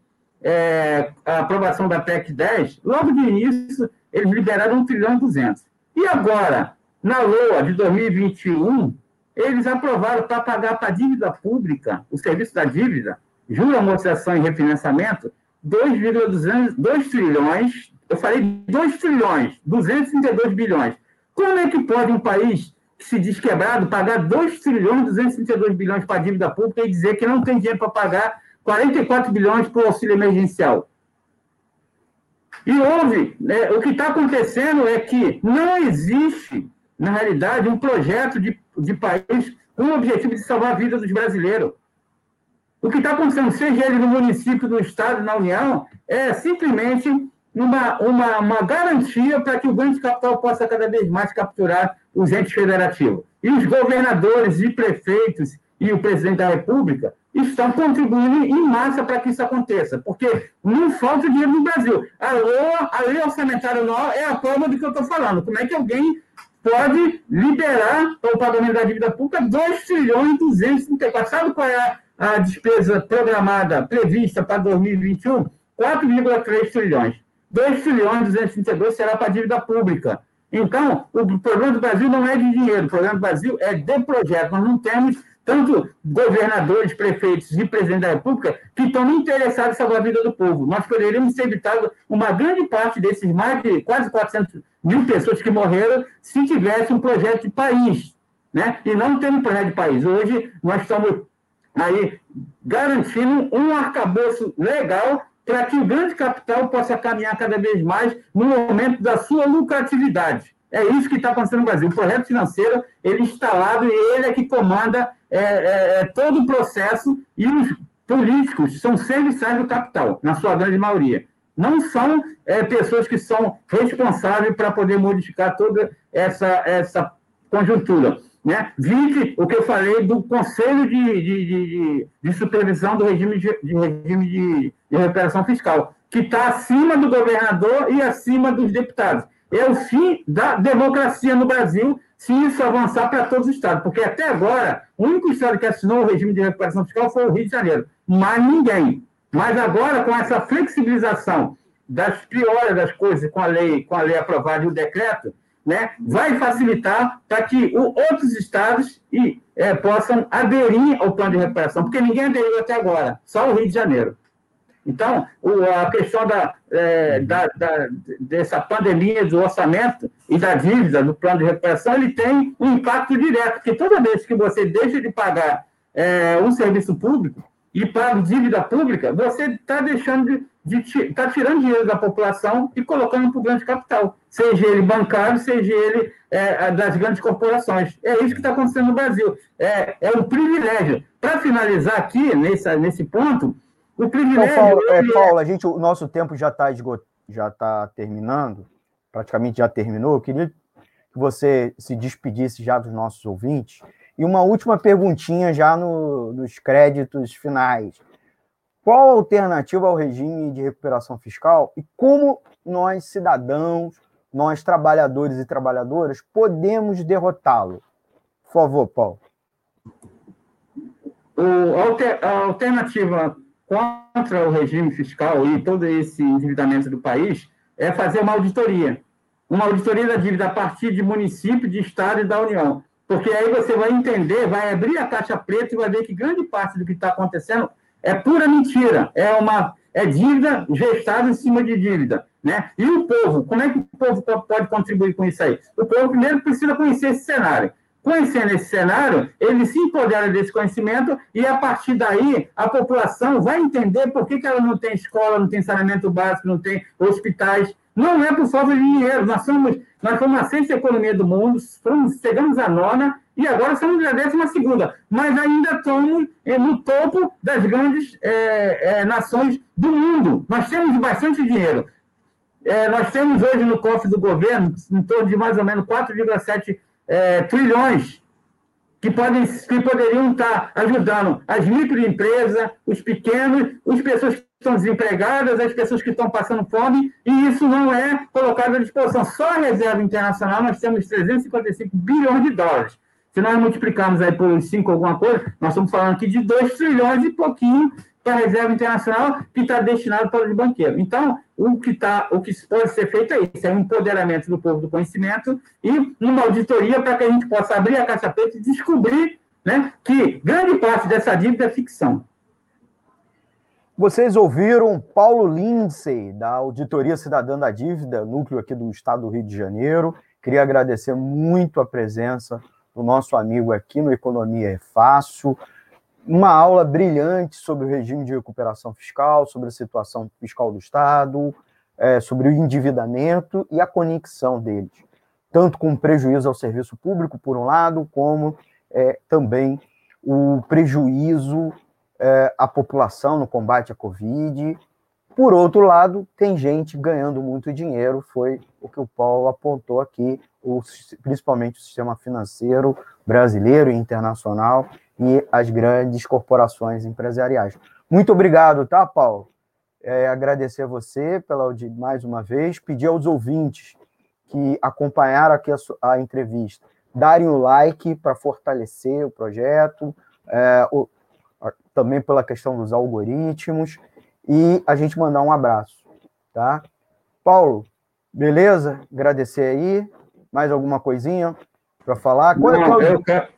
é, a aprovação da PEC 10, logo de início, eles liberaram 1 trilhão e 200. E agora, na LOA de 2021, eles aprovaram para pagar para a dívida pública, o serviço da dívida, juro, amortização e refinanciamento, 2,2 trilhões, eu falei 2 trilhões, 232 bilhões. Como é que pode um país que se diz quebrado pagar 2 trilhões 232 bilhões para a dívida pública e dizer que não tem dinheiro para pagar 44 bilhões para o auxílio emergencial? E houve, né, o que está acontecendo é que não existe, na realidade, um projeto de, de país com o objetivo de salvar a vida dos brasileiros. O que está acontecendo, seja ele no município, no Estado, na União, é simplesmente uma, uma, uma garantia para que o ganho de capital possa cada vez mais capturar os entes federativos. E os governadores e prefeitos e o presidente da República estão contribuindo em massa para que isso aconteça, porque não falta dinheiro no Brasil. A, lei, a lei orçamentária anual é a prova do que eu estou falando. Como é que alguém pode liberar para o pagamento da dívida pública 2 trilhões e 234? Sabe qual é a despesa programada, prevista para 2021? 4,3 trilhões. 2 trilhões e 232 será para a dívida pública. Então, o problema do Brasil não é de dinheiro, o problema do Brasil é de projeto. Nós não temos tanto governadores, prefeitos e presidente da República que estão interessados em salvar a vida do povo. Nós poderíamos ter evitado uma grande parte desses mais de quase 400 mil pessoas que morreram se tivesse um projeto de país. Né? E não temos um projeto de país. Hoje, nós estamos aí garantindo um arcabouço legal para que o grande capital possa caminhar cada vez mais no momento da sua lucratividade. É isso que está acontecendo no Brasil. O projeto financeiro, ele instalado e ele é que comanda é, é, é, todo o processo e os políticos são serviçais do capital, na sua grande maioria. Não são é, pessoas que são responsáveis para poder modificar toda essa, essa conjuntura. Né? Vide o que eu falei do Conselho de, de, de, de Supervisão do Regime, de, de regime de, de Recuperação Fiscal, que está acima do governador e acima dos deputados. É o fim da democracia no Brasil se isso avançar para todos os estados, porque até agora, o único estado que assinou o regime de recuperação fiscal foi o Rio de Janeiro, mais ninguém. Mas agora, com essa flexibilização das piores das coisas com a lei, com a lei aprovada e o decreto, né, vai facilitar para que o, outros estados e, é, possam aderir ao plano de recuperação, porque ninguém aderiu até agora, só o Rio de Janeiro. Então, o, a questão da, é, da, da, dessa pandemia do orçamento e da dívida do plano de recuperação, ele tem um impacto direto, porque toda vez que você deixa de pagar é, um serviço público e paga dívida pública, você está deixando de, de tá tirando dinheiro da população e colocando para o grande capital, seja ele bancário, seja ele é, das grandes corporações. É isso que está acontecendo no Brasil. É, é um privilégio. Para finalizar aqui, nesse, nesse ponto, o privilégio. Então, Paulo, é, Paulo, a gente, o nosso tempo já está esgot... já tá terminando, praticamente já terminou. Eu queria que você se despedisse já dos nossos ouvintes. E uma última perguntinha já no, nos créditos finais. Qual a alternativa ao regime de recuperação fiscal e como nós, cidadãos, nós, trabalhadores e trabalhadoras, podemos derrotá-lo? Por favor, Paulo. A alternativa contra o regime fiscal e todo esse endividamento do país é fazer uma auditoria. Uma auditoria da dívida a partir de município, de estado e da União. Porque aí você vai entender, vai abrir a caixa preta e vai ver que grande parte do que está acontecendo é pura mentira. É uma é dívida gestada em cima de dívida. Né? E o povo, como é que o povo pode contribuir com isso aí? O povo primeiro precisa conhecer esse cenário. Conhecendo esse cenário, ele se empodera desse conhecimento e, a partir daí, a população vai entender por que, que ela não tem escola, não tem saneamento básico, não tem hospitais. Não é por falta de dinheiro. Nós somos, nós fomos a sexta economia do mundo, fomos, chegamos à nona e agora somos a décima segunda. Mas ainda estamos eh, no topo das grandes é, é, nações do mundo. Nós temos bastante dinheiro. Nós temos hoje no cofre do governo em torno de mais ou menos 4,7 é, trilhões que, podem, que poderiam estar ajudando as microempresas, os pequenos, as pessoas estão desempregadas, as pessoas que estão passando fome, e isso não é colocado à disposição. Só a reserva internacional nós temos 355 bilhões de dólares. Se nós multiplicarmos aí por 5 alguma coisa, nós estamos falando aqui de 2 trilhões e pouquinho para a reserva internacional que está destinado para os banqueiros. Então, o que, tá, o que pode ser feito é isso, é um empoderamento do povo do conhecimento e uma auditoria para que a gente possa abrir a caixa preta e descobrir né, que grande parte dessa dívida é ficção. Vocês ouviram Paulo Lindsay, da Auditoria Cidadã da Dívida, núcleo aqui do Estado do Rio de Janeiro. Queria agradecer muito a presença do nosso amigo aqui no Economia é Fácil uma aula brilhante sobre o regime de recuperação fiscal, sobre a situação fiscal do Estado, é, sobre o endividamento e a conexão deles, tanto com prejuízo ao serviço público, por um lado, como é, também o prejuízo é, à população no combate à Covid. Por outro lado, tem gente ganhando muito dinheiro, foi o que o Paulo apontou aqui, o, principalmente o sistema financeiro brasileiro e internacional, e as grandes corporações empresariais. Muito obrigado, tá, Paulo? É, agradecer a você pela mais uma vez, pedir aos ouvintes que acompanharam aqui a, a entrevista darem o like para fortalecer o projeto, é, o, a, também pela questão dos algoritmos, e a gente mandar um abraço, tá? Paulo, beleza? Agradecer aí. Mais alguma coisinha para falar? Qual, Não, qual... Eu quero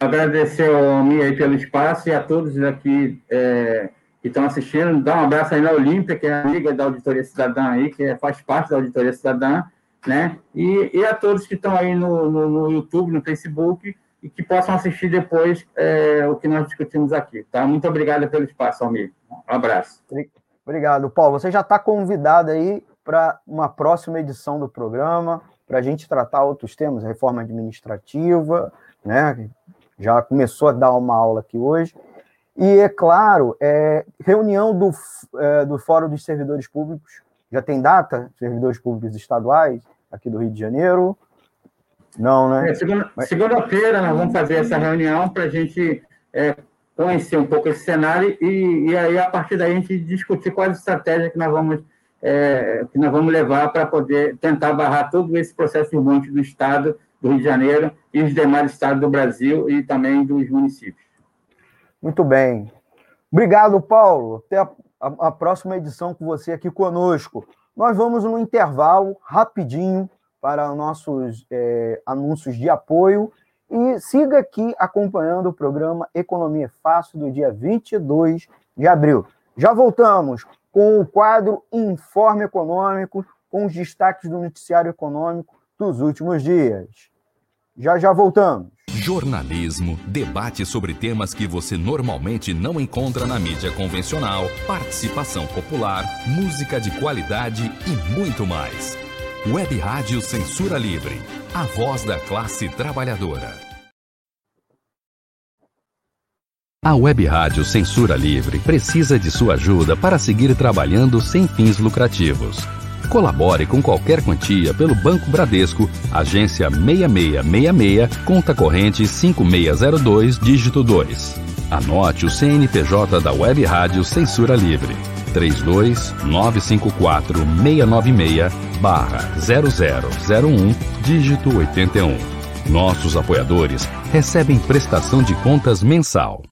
agradecer ao Mi aí pelo espaço e a todos aqui é, que estão assistindo. Dar um abraço aí na Olímpia, que é amiga da Auditoria Cidadã aí, que faz parte da Auditoria Cidadã, né? E, e a todos que estão aí no, no, no YouTube, no Facebook, e que possam assistir depois é, o que nós discutimos aqui. Tá? Muito obrigado pelo espaço, Almir. Um abraço. Obrigado, Paulo. Você já está convidado aí para uma próxima edição do programa, para a gente tratar outros temas, reforma administrativa, né? Já começou a dar uma aula aqui hoje. E, é claro, é, reunião do, é, do Fórum dos Servidores Públicos, já tem data? Servidores Públicos Estaduais, aqui do Rio de Janeiro. Não, né? É, Segunda-feira segunda nós vamos fazer essa reunião para a gente é, conhecer um pouco esse cenário e, e aí, a partir daí, a gente discutir quais estratégias que nós vamos, é, que nós vamos levar para poder tentar barrar todo esse processo monte do Estado do Rio de Janeiro e os demais estados do Brasil e também dos municípios. Muito bem. Obrigado, Paulo. Até a, a, a próxima edição com você aqui conosco. Nós vamos no intervalo, rapidinho, para nossos é, anúncios de apoio. E siga aqui acompanhando o programa Economia Fácil do dia 22 de abril. Já voltamos com o quadro Informe Econômico, com os destaques do noticiário econômico dos últimos dias. Já já voltamos. Jornalismo, debate sobre temas que você normalmente não encontra na mídia convencional, participação popular, música de qualidade e muito mais. Web Rádio Censura Livre, a voz da classe trabalhadora. A Web Rádio Censura Livre precisa de sua ajuda para seguir trabalhando sem fins lucrativos. Colabore com qualquer quantia pelo Banco Bradesco, agência 6666, conta corrente 5602, dígito 2. Anote o CNPJ da Web Rádio Censura Livre. 32 954 696 barra 0001, dígito 81. Nossos apoiadores recebem prestação de contas mensal.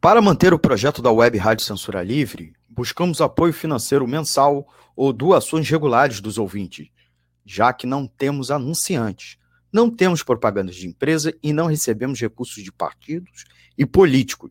Para manter o projeto da Web Rádio Censura Livre, buscamos apoio financeiro mensal ou doações regulares dos ouvintes, já que não temos anunciantes, não temos propagandas de empresa e não recebemos recursos de partidos e políticos.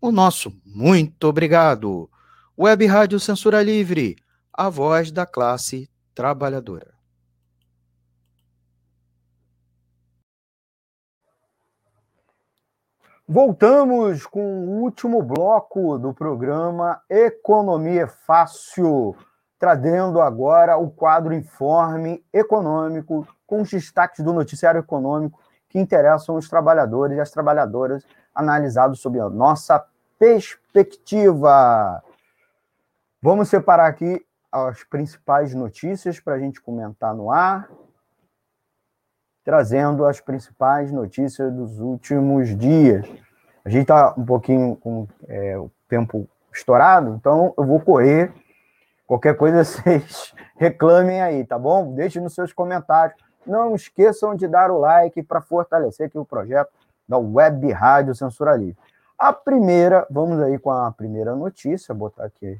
o nosso muito obrigado. Web Rádio Censura Livre, a voz da classe trabalhadora. Voltamos com o último bloco do programa Economia Fácil, trazendo agora o quadro Informe Econômico, com os destaques do noticiário econômico que interessam os trabalhadores e as trabalhadoras, analisados sob a nossa perspectiva. Vamos separar aqui as principais notícias para a gente comentar no ar, trazendo as principais notícias dos últimos dias. A gente está um pouquinho com é, o tempo estourado, então eu vou correr. Qualquer coisa *laughs* vocês reclamem aí, tá bom? Deixe nos seus comentários. Não esqueçam de dar o like para fortalecer aqui o projeto da Web Rádio Censura Livre. A primeira, vamos aí com a primeira notícia, botar aqui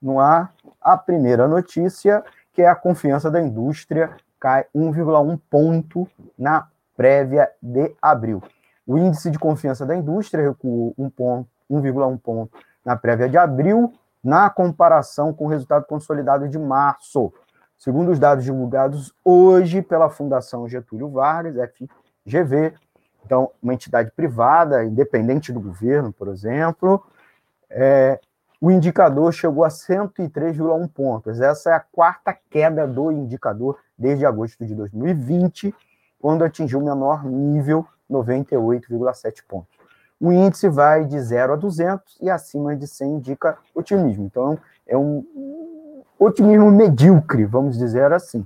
no ar. A primeira notícia, que é a confiança da indústria cai 1,1 ponto na prévia de abril. O índice de confiança da indústria recuou 1,1 ponto, ponto na prévia de abril, na comparação com o resultado consolidado de março. Segundo os dados divulgados hoje pela Fundação Getúlio Vargas, FGV, então, uma entidade privada, independente do governo, por exemplo, é, o indicador chegou a 103,1 pontos. Essa é a quarta queda do indicador desde agosto de 2020, quando atingiu o menor nível, 98,7 pontos. O índice vai de 0 a 200 e acima de 100 indica otimismo. Então, é um, otimismo medíocre, vamos dizer assim.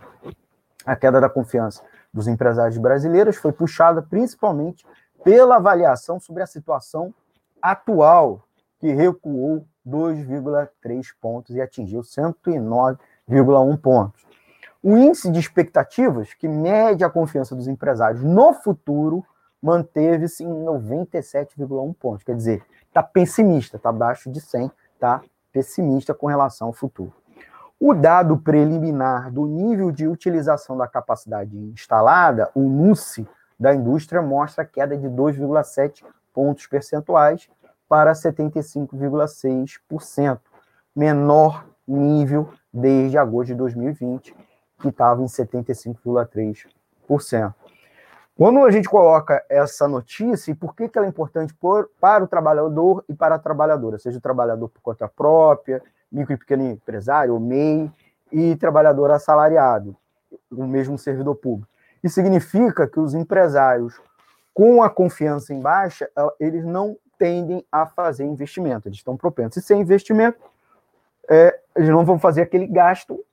A queda da confiança dos empresários brasileiros foi puxada principalmente pela avaliação sobre a situação atual, que recuou 2,3 pontos e atingiu 109,1 pontos. O índice de expectativas, que mede a confiança dos empresários no futuro, manteve-se em 97,1 pontos. Quer dizer, está pessimista, está abaixo de 100, está pessimista com relação ao futuro. O dado preliminar do nível de utilização da capacidade instalada, o NUSE, da indústria, mostra queda de 2,7 pontos percentuais para 75,6%, menor nível desde agosto de 2020, que estava em 75,3%. Quando a gente coloca essa notícia, e por que, que ela é importante por, para o trabalhador e para a trabalhadora, seja o trabalhador por conta própria, micro e pequeno empresário, o MEI, e trabalhador assalariado, o mesmo servidor público. Isso significa que os empresários, com a confiança em baixa, eles não tendem a fazer investimento, eles estão propensos. E sem investimento, é, eles não vão fazer aquele gasto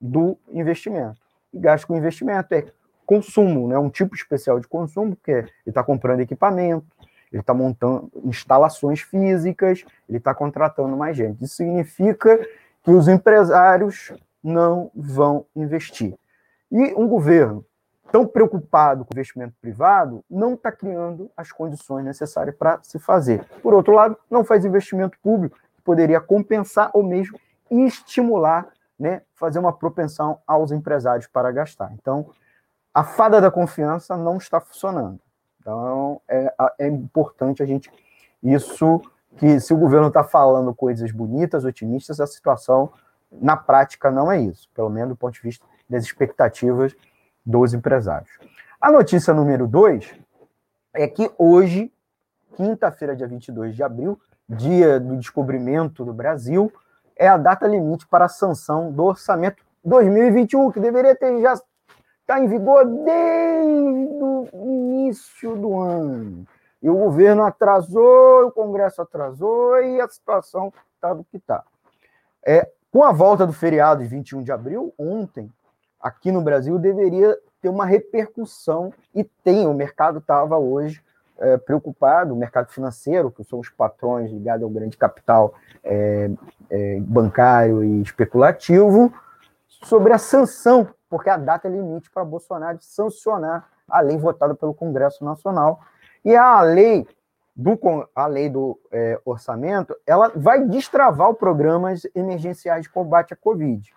do investimento. E gasto com investimento é consumo, né? um tipo especial de consumo, porque ele está comprando equipamento, ele está montando instalações físicas, ele está contratando mais gente. Isso significa que os empresários não vão investir. E um governo tão preocupado com o investimento privado não está criando as condições necessárias para se fazer. Por outro lado, não faz investimento público que poderia compensar ou mesmo estimular, né, fazer uma propensão aos empresários para gastar. Então, a fada da confiança não está funcionando. Então, é, é importante a gente. Isso que, se o governo está falando coisas bonitas, otimistas, a situação, na prática, não é isso, pelo menos do ponto de vista das expectativas dos empresários. A notícia número dois é que hoje, quinta-feira, dia 22 de abril, dia do descobrimento do Brasil, é a data limite para a sanção do orçamento 2021, que deveria ter já está em vigor desde o início do ano. E o governo atrasou, o Congresso atrasou e a situação está do que está. É, com a volta do feriado de 21 de abril, ontem, aqui no Brasil, deveria ter uma repercussão, e tem, o mercado estava hoje é, preocupado, o mercado financeiro, que são os patrões ligados ao grande capital é, é, bancário e especulativo, sobre a sanção porque a data é limite para Bolsonaro sancionar a lei votada pelo Congresso Nacional. E a lei do, a lei do é, orçamento, ela vai destravar os programas emergenciais de combate à Covid.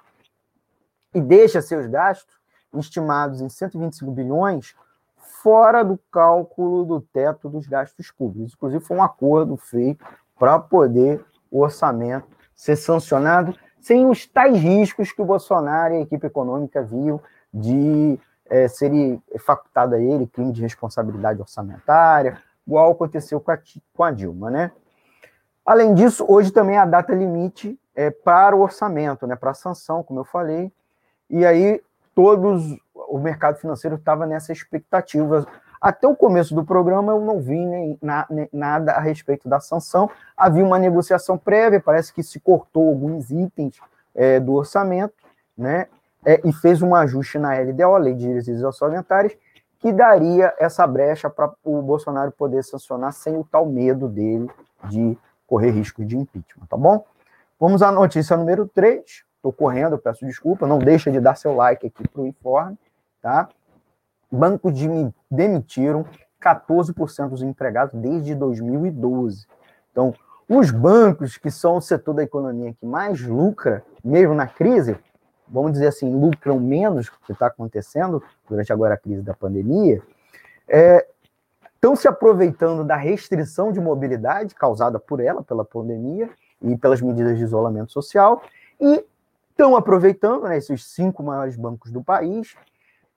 E deixa seus gastos, estimados em 125 bilhões, fora do cálculo do teto dos gastos públicos. Inclusive, foi um acordo feito para poder o orçamento ser sancionado sem os tais riscos que o Bolsonaro e a equipe econômica viam de é, ser facultado a ele crime de responsabilidade orçamentária, igual aconteceu com a, com a Dilma, né? Além disso, hoje também é a data limite é, para o orçamento, né, para a sanção, como eu falei, e aí todos, o mercado financeiro estava nessa expectativa até o começo do programa eu não vi nem, na, nem, nada a respeito da sanção. Havia uma negociação prévia, parece que se cortou alguns itens é, do orçamento, né? É, e fez um ajuste na LDO, Lei de Diretrizes Orçamentárias, que daria essa brecha para o Bolsonaro poder sancionar sem o tal medo dele de correr risco de impeachment, tá bom? Vamos à notícia número 3. Estou correndo, peço desculpa, não deixa de dar seu like aqui para o informe, tá? Bancos demitiram 14% dos empregados desde 2012. Então, os bancos, que são o setor da economia que mais lucra, mesmo na crise, vamos dizer assim, lucram menos que está acontecendo durante agora a crise da pandemia, é, estão se aproveitando da restrição de mobilidade causada por ela, pela pandemia e pelas medidas de isolamento social, e estão aproveitando, né, esses cinco maiores bancos do país,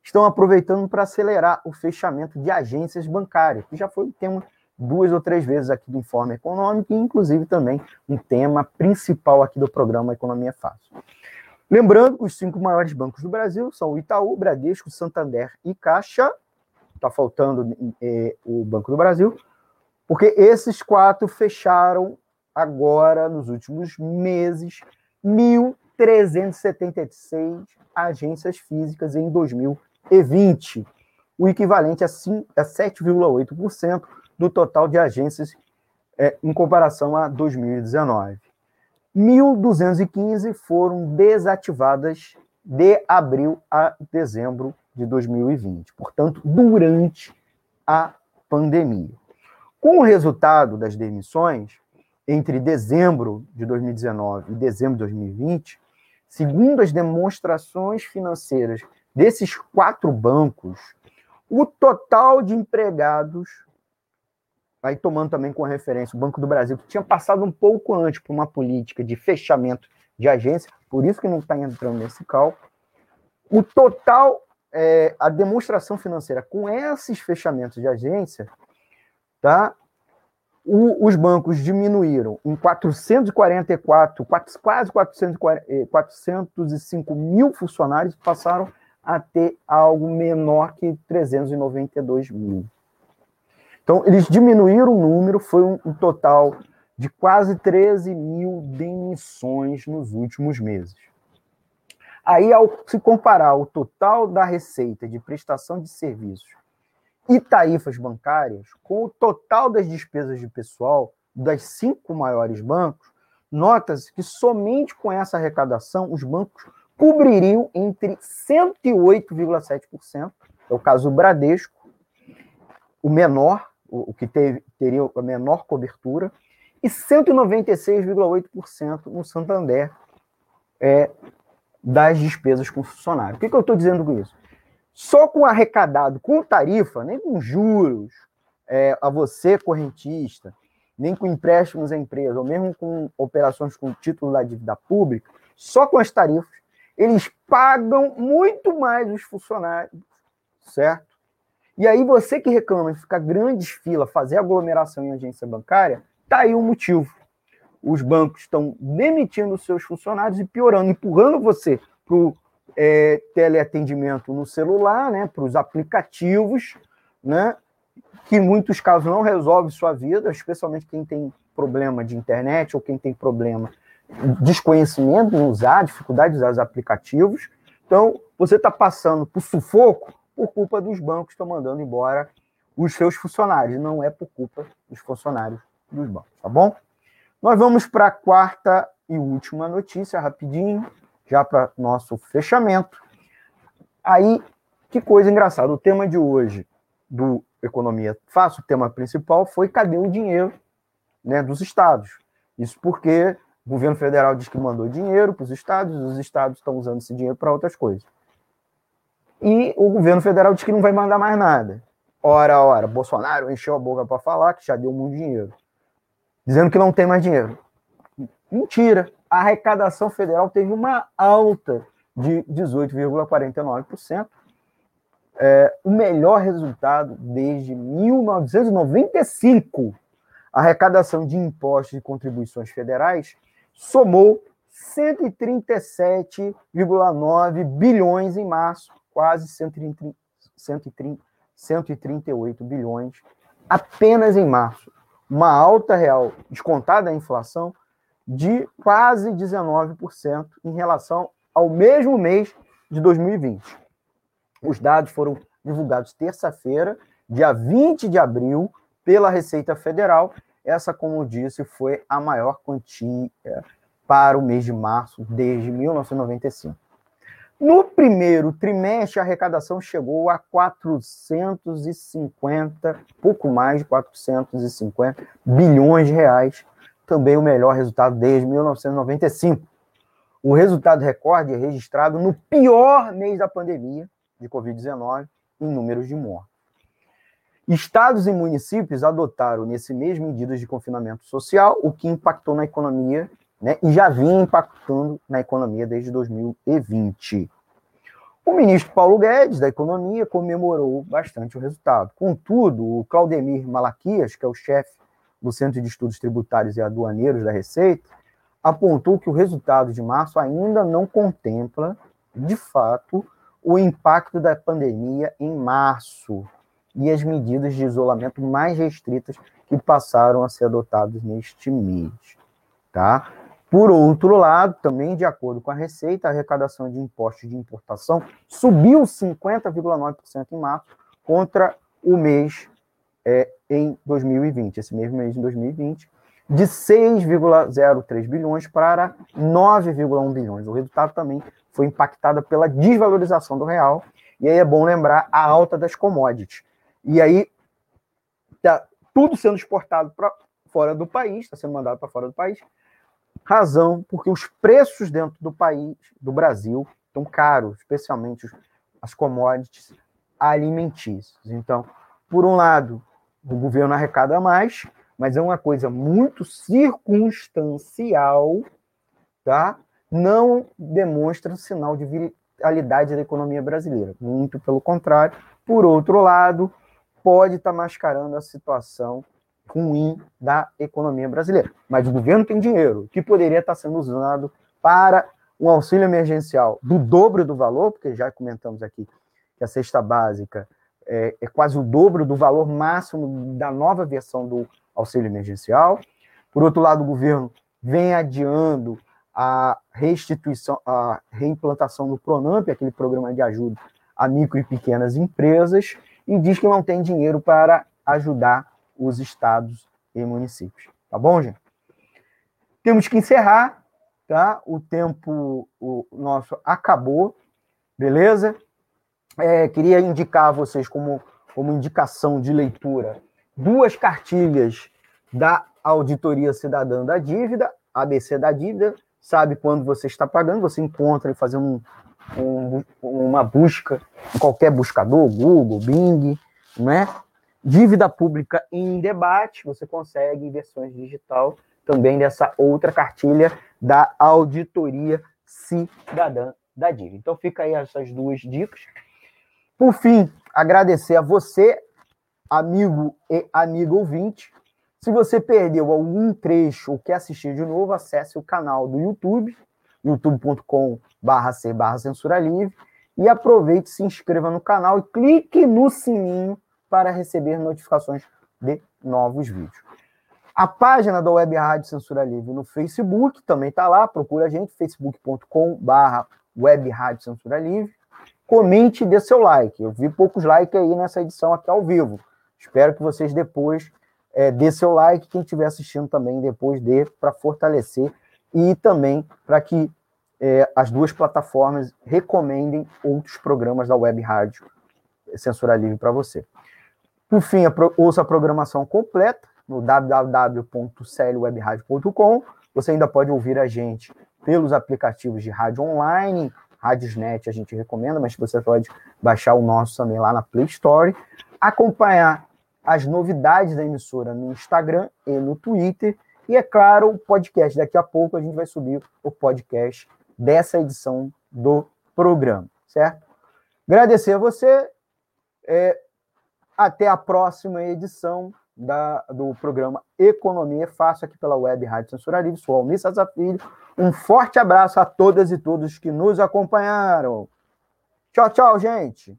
estão aproveitando para acelerar o fechamento de agências bancárias, que já foi um tema duas ou três vezes aqui do Informe Econômico, e inclusive também um tema principal aqui do programa Economia Fácil. Lembrando os cinco maiores bancos do Brasil são o Itaú, Bradesco, Santander e Caixa. Está faltando é, o Banco do Brasil, porque esses quatro fecharam agora, nos últimos meses, 1.000 376 agências físicas em 2020, o equivalente a 7,8% do total de agências é, em comparação a 2019. 1.215 foram desativadas de abril a dezembro de 2020, portanto, durante a pandemia. Com o resultado das demissões, entre dezembro de 2019 e dezembro de 2020, segundo as demonstrações financeiras desses quatro bancos, o total de empregados, aí tomando também com referência o Banco do Brasil, que tinha passado um pouco antes por uma política de fechamento de agência, por isso que não está entrando nesse cálculo, o total, é, a demonstração financeira com esses fechamentos de agência, tá? O, os bancos diminuíram em 444, quase 440, 405 eh, mil funcionários, passaram a ter algo menor que 392 mil. Então, eles diminuíram o número, foi um, um total de quase 13 mil demissões nos últimos meses. Aí, ao se comparar o total da receita de prestação de serviços e tarifas bancárias com o total das despesas de pessoal das cinco maiores bancos, nota-se que somente com essa arrecadação os bancos cobririam entre 108,7%, é o caso do Bradesco, o menor, o que teve, teria a menor cobertura, e 196,8% no Santander é, das despesas com funcionário. O que, que eu estou dizendo com isso? Só com arrecadado com tarifa, nem com juros, é, a você correntista, nem com empréstimos à empresa, ou mesmo com operações com título da dívida pública, só com as tarifas, eles pagam muito mais os funcionários, certo? E aí você que reclama de ficar grandes filas, fazer aglomeração em agência bancária, tá aí o motivo. Os bancos estão demitindo seus funcionários e piorando, empurrando você para o é, teleatendimento no celular, né, para os aplicativos, né, que em muitos casos não resolve sua vida, especialmente quem tem problema de internet ou quem tem problema desconhecimento em usar, dificuldade de usar os aplicativos. Então, você está passando por sufoco por culpa dos bancos que estão mandando embora os seus funcionários, não é por culpa dos funcionários dos bancos, tá bom? Nós vamos para a quarta e última notícia, rapidinho já para nosso fechamento. Aí, que coisa engraçada, o tema de hoje do Economia Fácil, o tema principal foi cadê o dinheiro né, dos estados? Isso porque o governo federal diz que mandou dinheiro para os estados, os estados estão usando esse dinheiro para outras coisas. E o governo federal diz que não vai mandar mais nada. Ora, ora, Bolsonaro encheu a boca para falar que já deu muito dinheiro, dizendo que não tem mais dinheiro. Mentira a arrecadação federal teve uma alta de 18,49%, é, o melhor resultado desde 1995. A arrecadação de impostos e contribuições federais somou 137,9 bilhões em março, quase 130, 130, 138 bilhões apenas em março. Uma alta real descontada a inflação de quase 19% em relação ao mesmo mês de 2020. Os dados foram divulgados terça-feira, dia 20 de abril, pela Receita Federal. Essa, como disse, foi a maior quantia para o mês de março desde 1995. No primeiro trimestre, a arrecadação chegou a 450, pouco mais de 450 bilhões de reais, também o melhor resultado desde 1995. O resultado recorde é registrado no pior mês da pandemia de Covid-19 em números de mortes. Estados e municípios adotaram nesse mês medidas de confinamento social, o que impactou na economia né, e já vinha impactando na economia desde 2020. O ministro Paulo Guedes, da Economia, comemorou bastante o resultado. Contudo, o Claudemir Malaquias, que é o chefe do Centro de Estudos Tributários e Aduaneiros da Receita, apontou que o resultado de março ainda não contempla, de fato, o impacto da pandemia em março e as medidas de isolamento mais restritas que passaram a ser adotadas neste mês, tá? Por outro lado, também de acordo com a Receita, a arrecadação de impostos de importação subiu 50,9% em março contra o mês é, em 2020, esse mesmo mês em 2020, de 6,03 bilhões para 9,1 bilhões. O resultado também foi impactado pela desvalorização do real, e aí é bom lembrar a alta das commodities. E aí, tá tudo sendo exportado para fora do país, está sendo mandado para fora do país, razão porque os preços dentro do país, do Brasil, estão caros, especialmente as commodities alimentícias. Então, por um lado, o governo arrecada mais, mas é uma coisa muito circunstancial, tá? Não demonstra sinal de vitalidade da economia brasileira. Muito pelo contrário. Por outro lado, pode estar tá mascarando a situação ruim da economia brasileira. Mas o governo tem dinheiro que poderia estar tá sendo usado para um auxílio emergencial do dobro do valor, porque já comentamos aqui que a cesta básica é, é quase o dobro do valor máximo da nova versão do auxílio emergencial. Por outro lado, o governo vem adiando a restituição, a reimplantação do Pronamp, aquele programa de ajuda a micro e pequenas empresas, e diz que não tem dinheiro para ajudar os estados e municípios. Tá bom, gente? Temos que encerrar, tá? O tempo o nosso acabou, beleza? É, queria indicar a vocês como, como indicação de leitura duas cartilhas da Auditoria Cidadã da Dívida, ABC da Dívida, sabe quando você está pagando, você encontra e fazer um, um, uma busca qualquer buscador, Google, Bing, né? Dívida pública em debate, você consegue em versões digital também dessa outra cartilha da Auditoria Cidadã da Dívida. Então fica aí essas duas dicas. Por fim, agradecer a você, amigo e amigo ouvinte. Se você perdeu algum trecho ou quer assistir de novo, acesse o canal do YouTube, youtube.com/c censura livre, e aproveite, se inscreva no canal e clique no sininho para receber notificações de novos vídeos. A página da Web Rádio Censura Livre no Facebook também está lá, procura a gente, facebook.com/barra Web Rádio Censura Livre comente e dê seu like. Eu vi poucos likes aí nessa edição aqui ao vivo. Espero que vocês depois é, dê seu like, quem estiver assistindo também depois dê para fortalecer e também para que é, as duas plataformas recomendem outros programas da Web Rádio Censura Livre para você. Por fim, ouça a programação completa no www.clwebradio.com. Você ainda pode ouvir a gente pelos aplicativos de rádio online, Radiosnet a gente recomenda, mas você pode baixar o nosso também lá na Play Store, acompanhar as novidades da emissora no Instagram e no Twitter, e é claro, o podcast. Daqui a pouco a gente vai subir o podcast dessa edição do programa, certo? Agradecer a você. É, até a próxima edição da, do programa Economia Fácil aqui pela Web Rádio Censura Livre. Sou Almir Filho. Um forte abraço a todas e todos que nos acompanharam. Tchau, tchau, gente.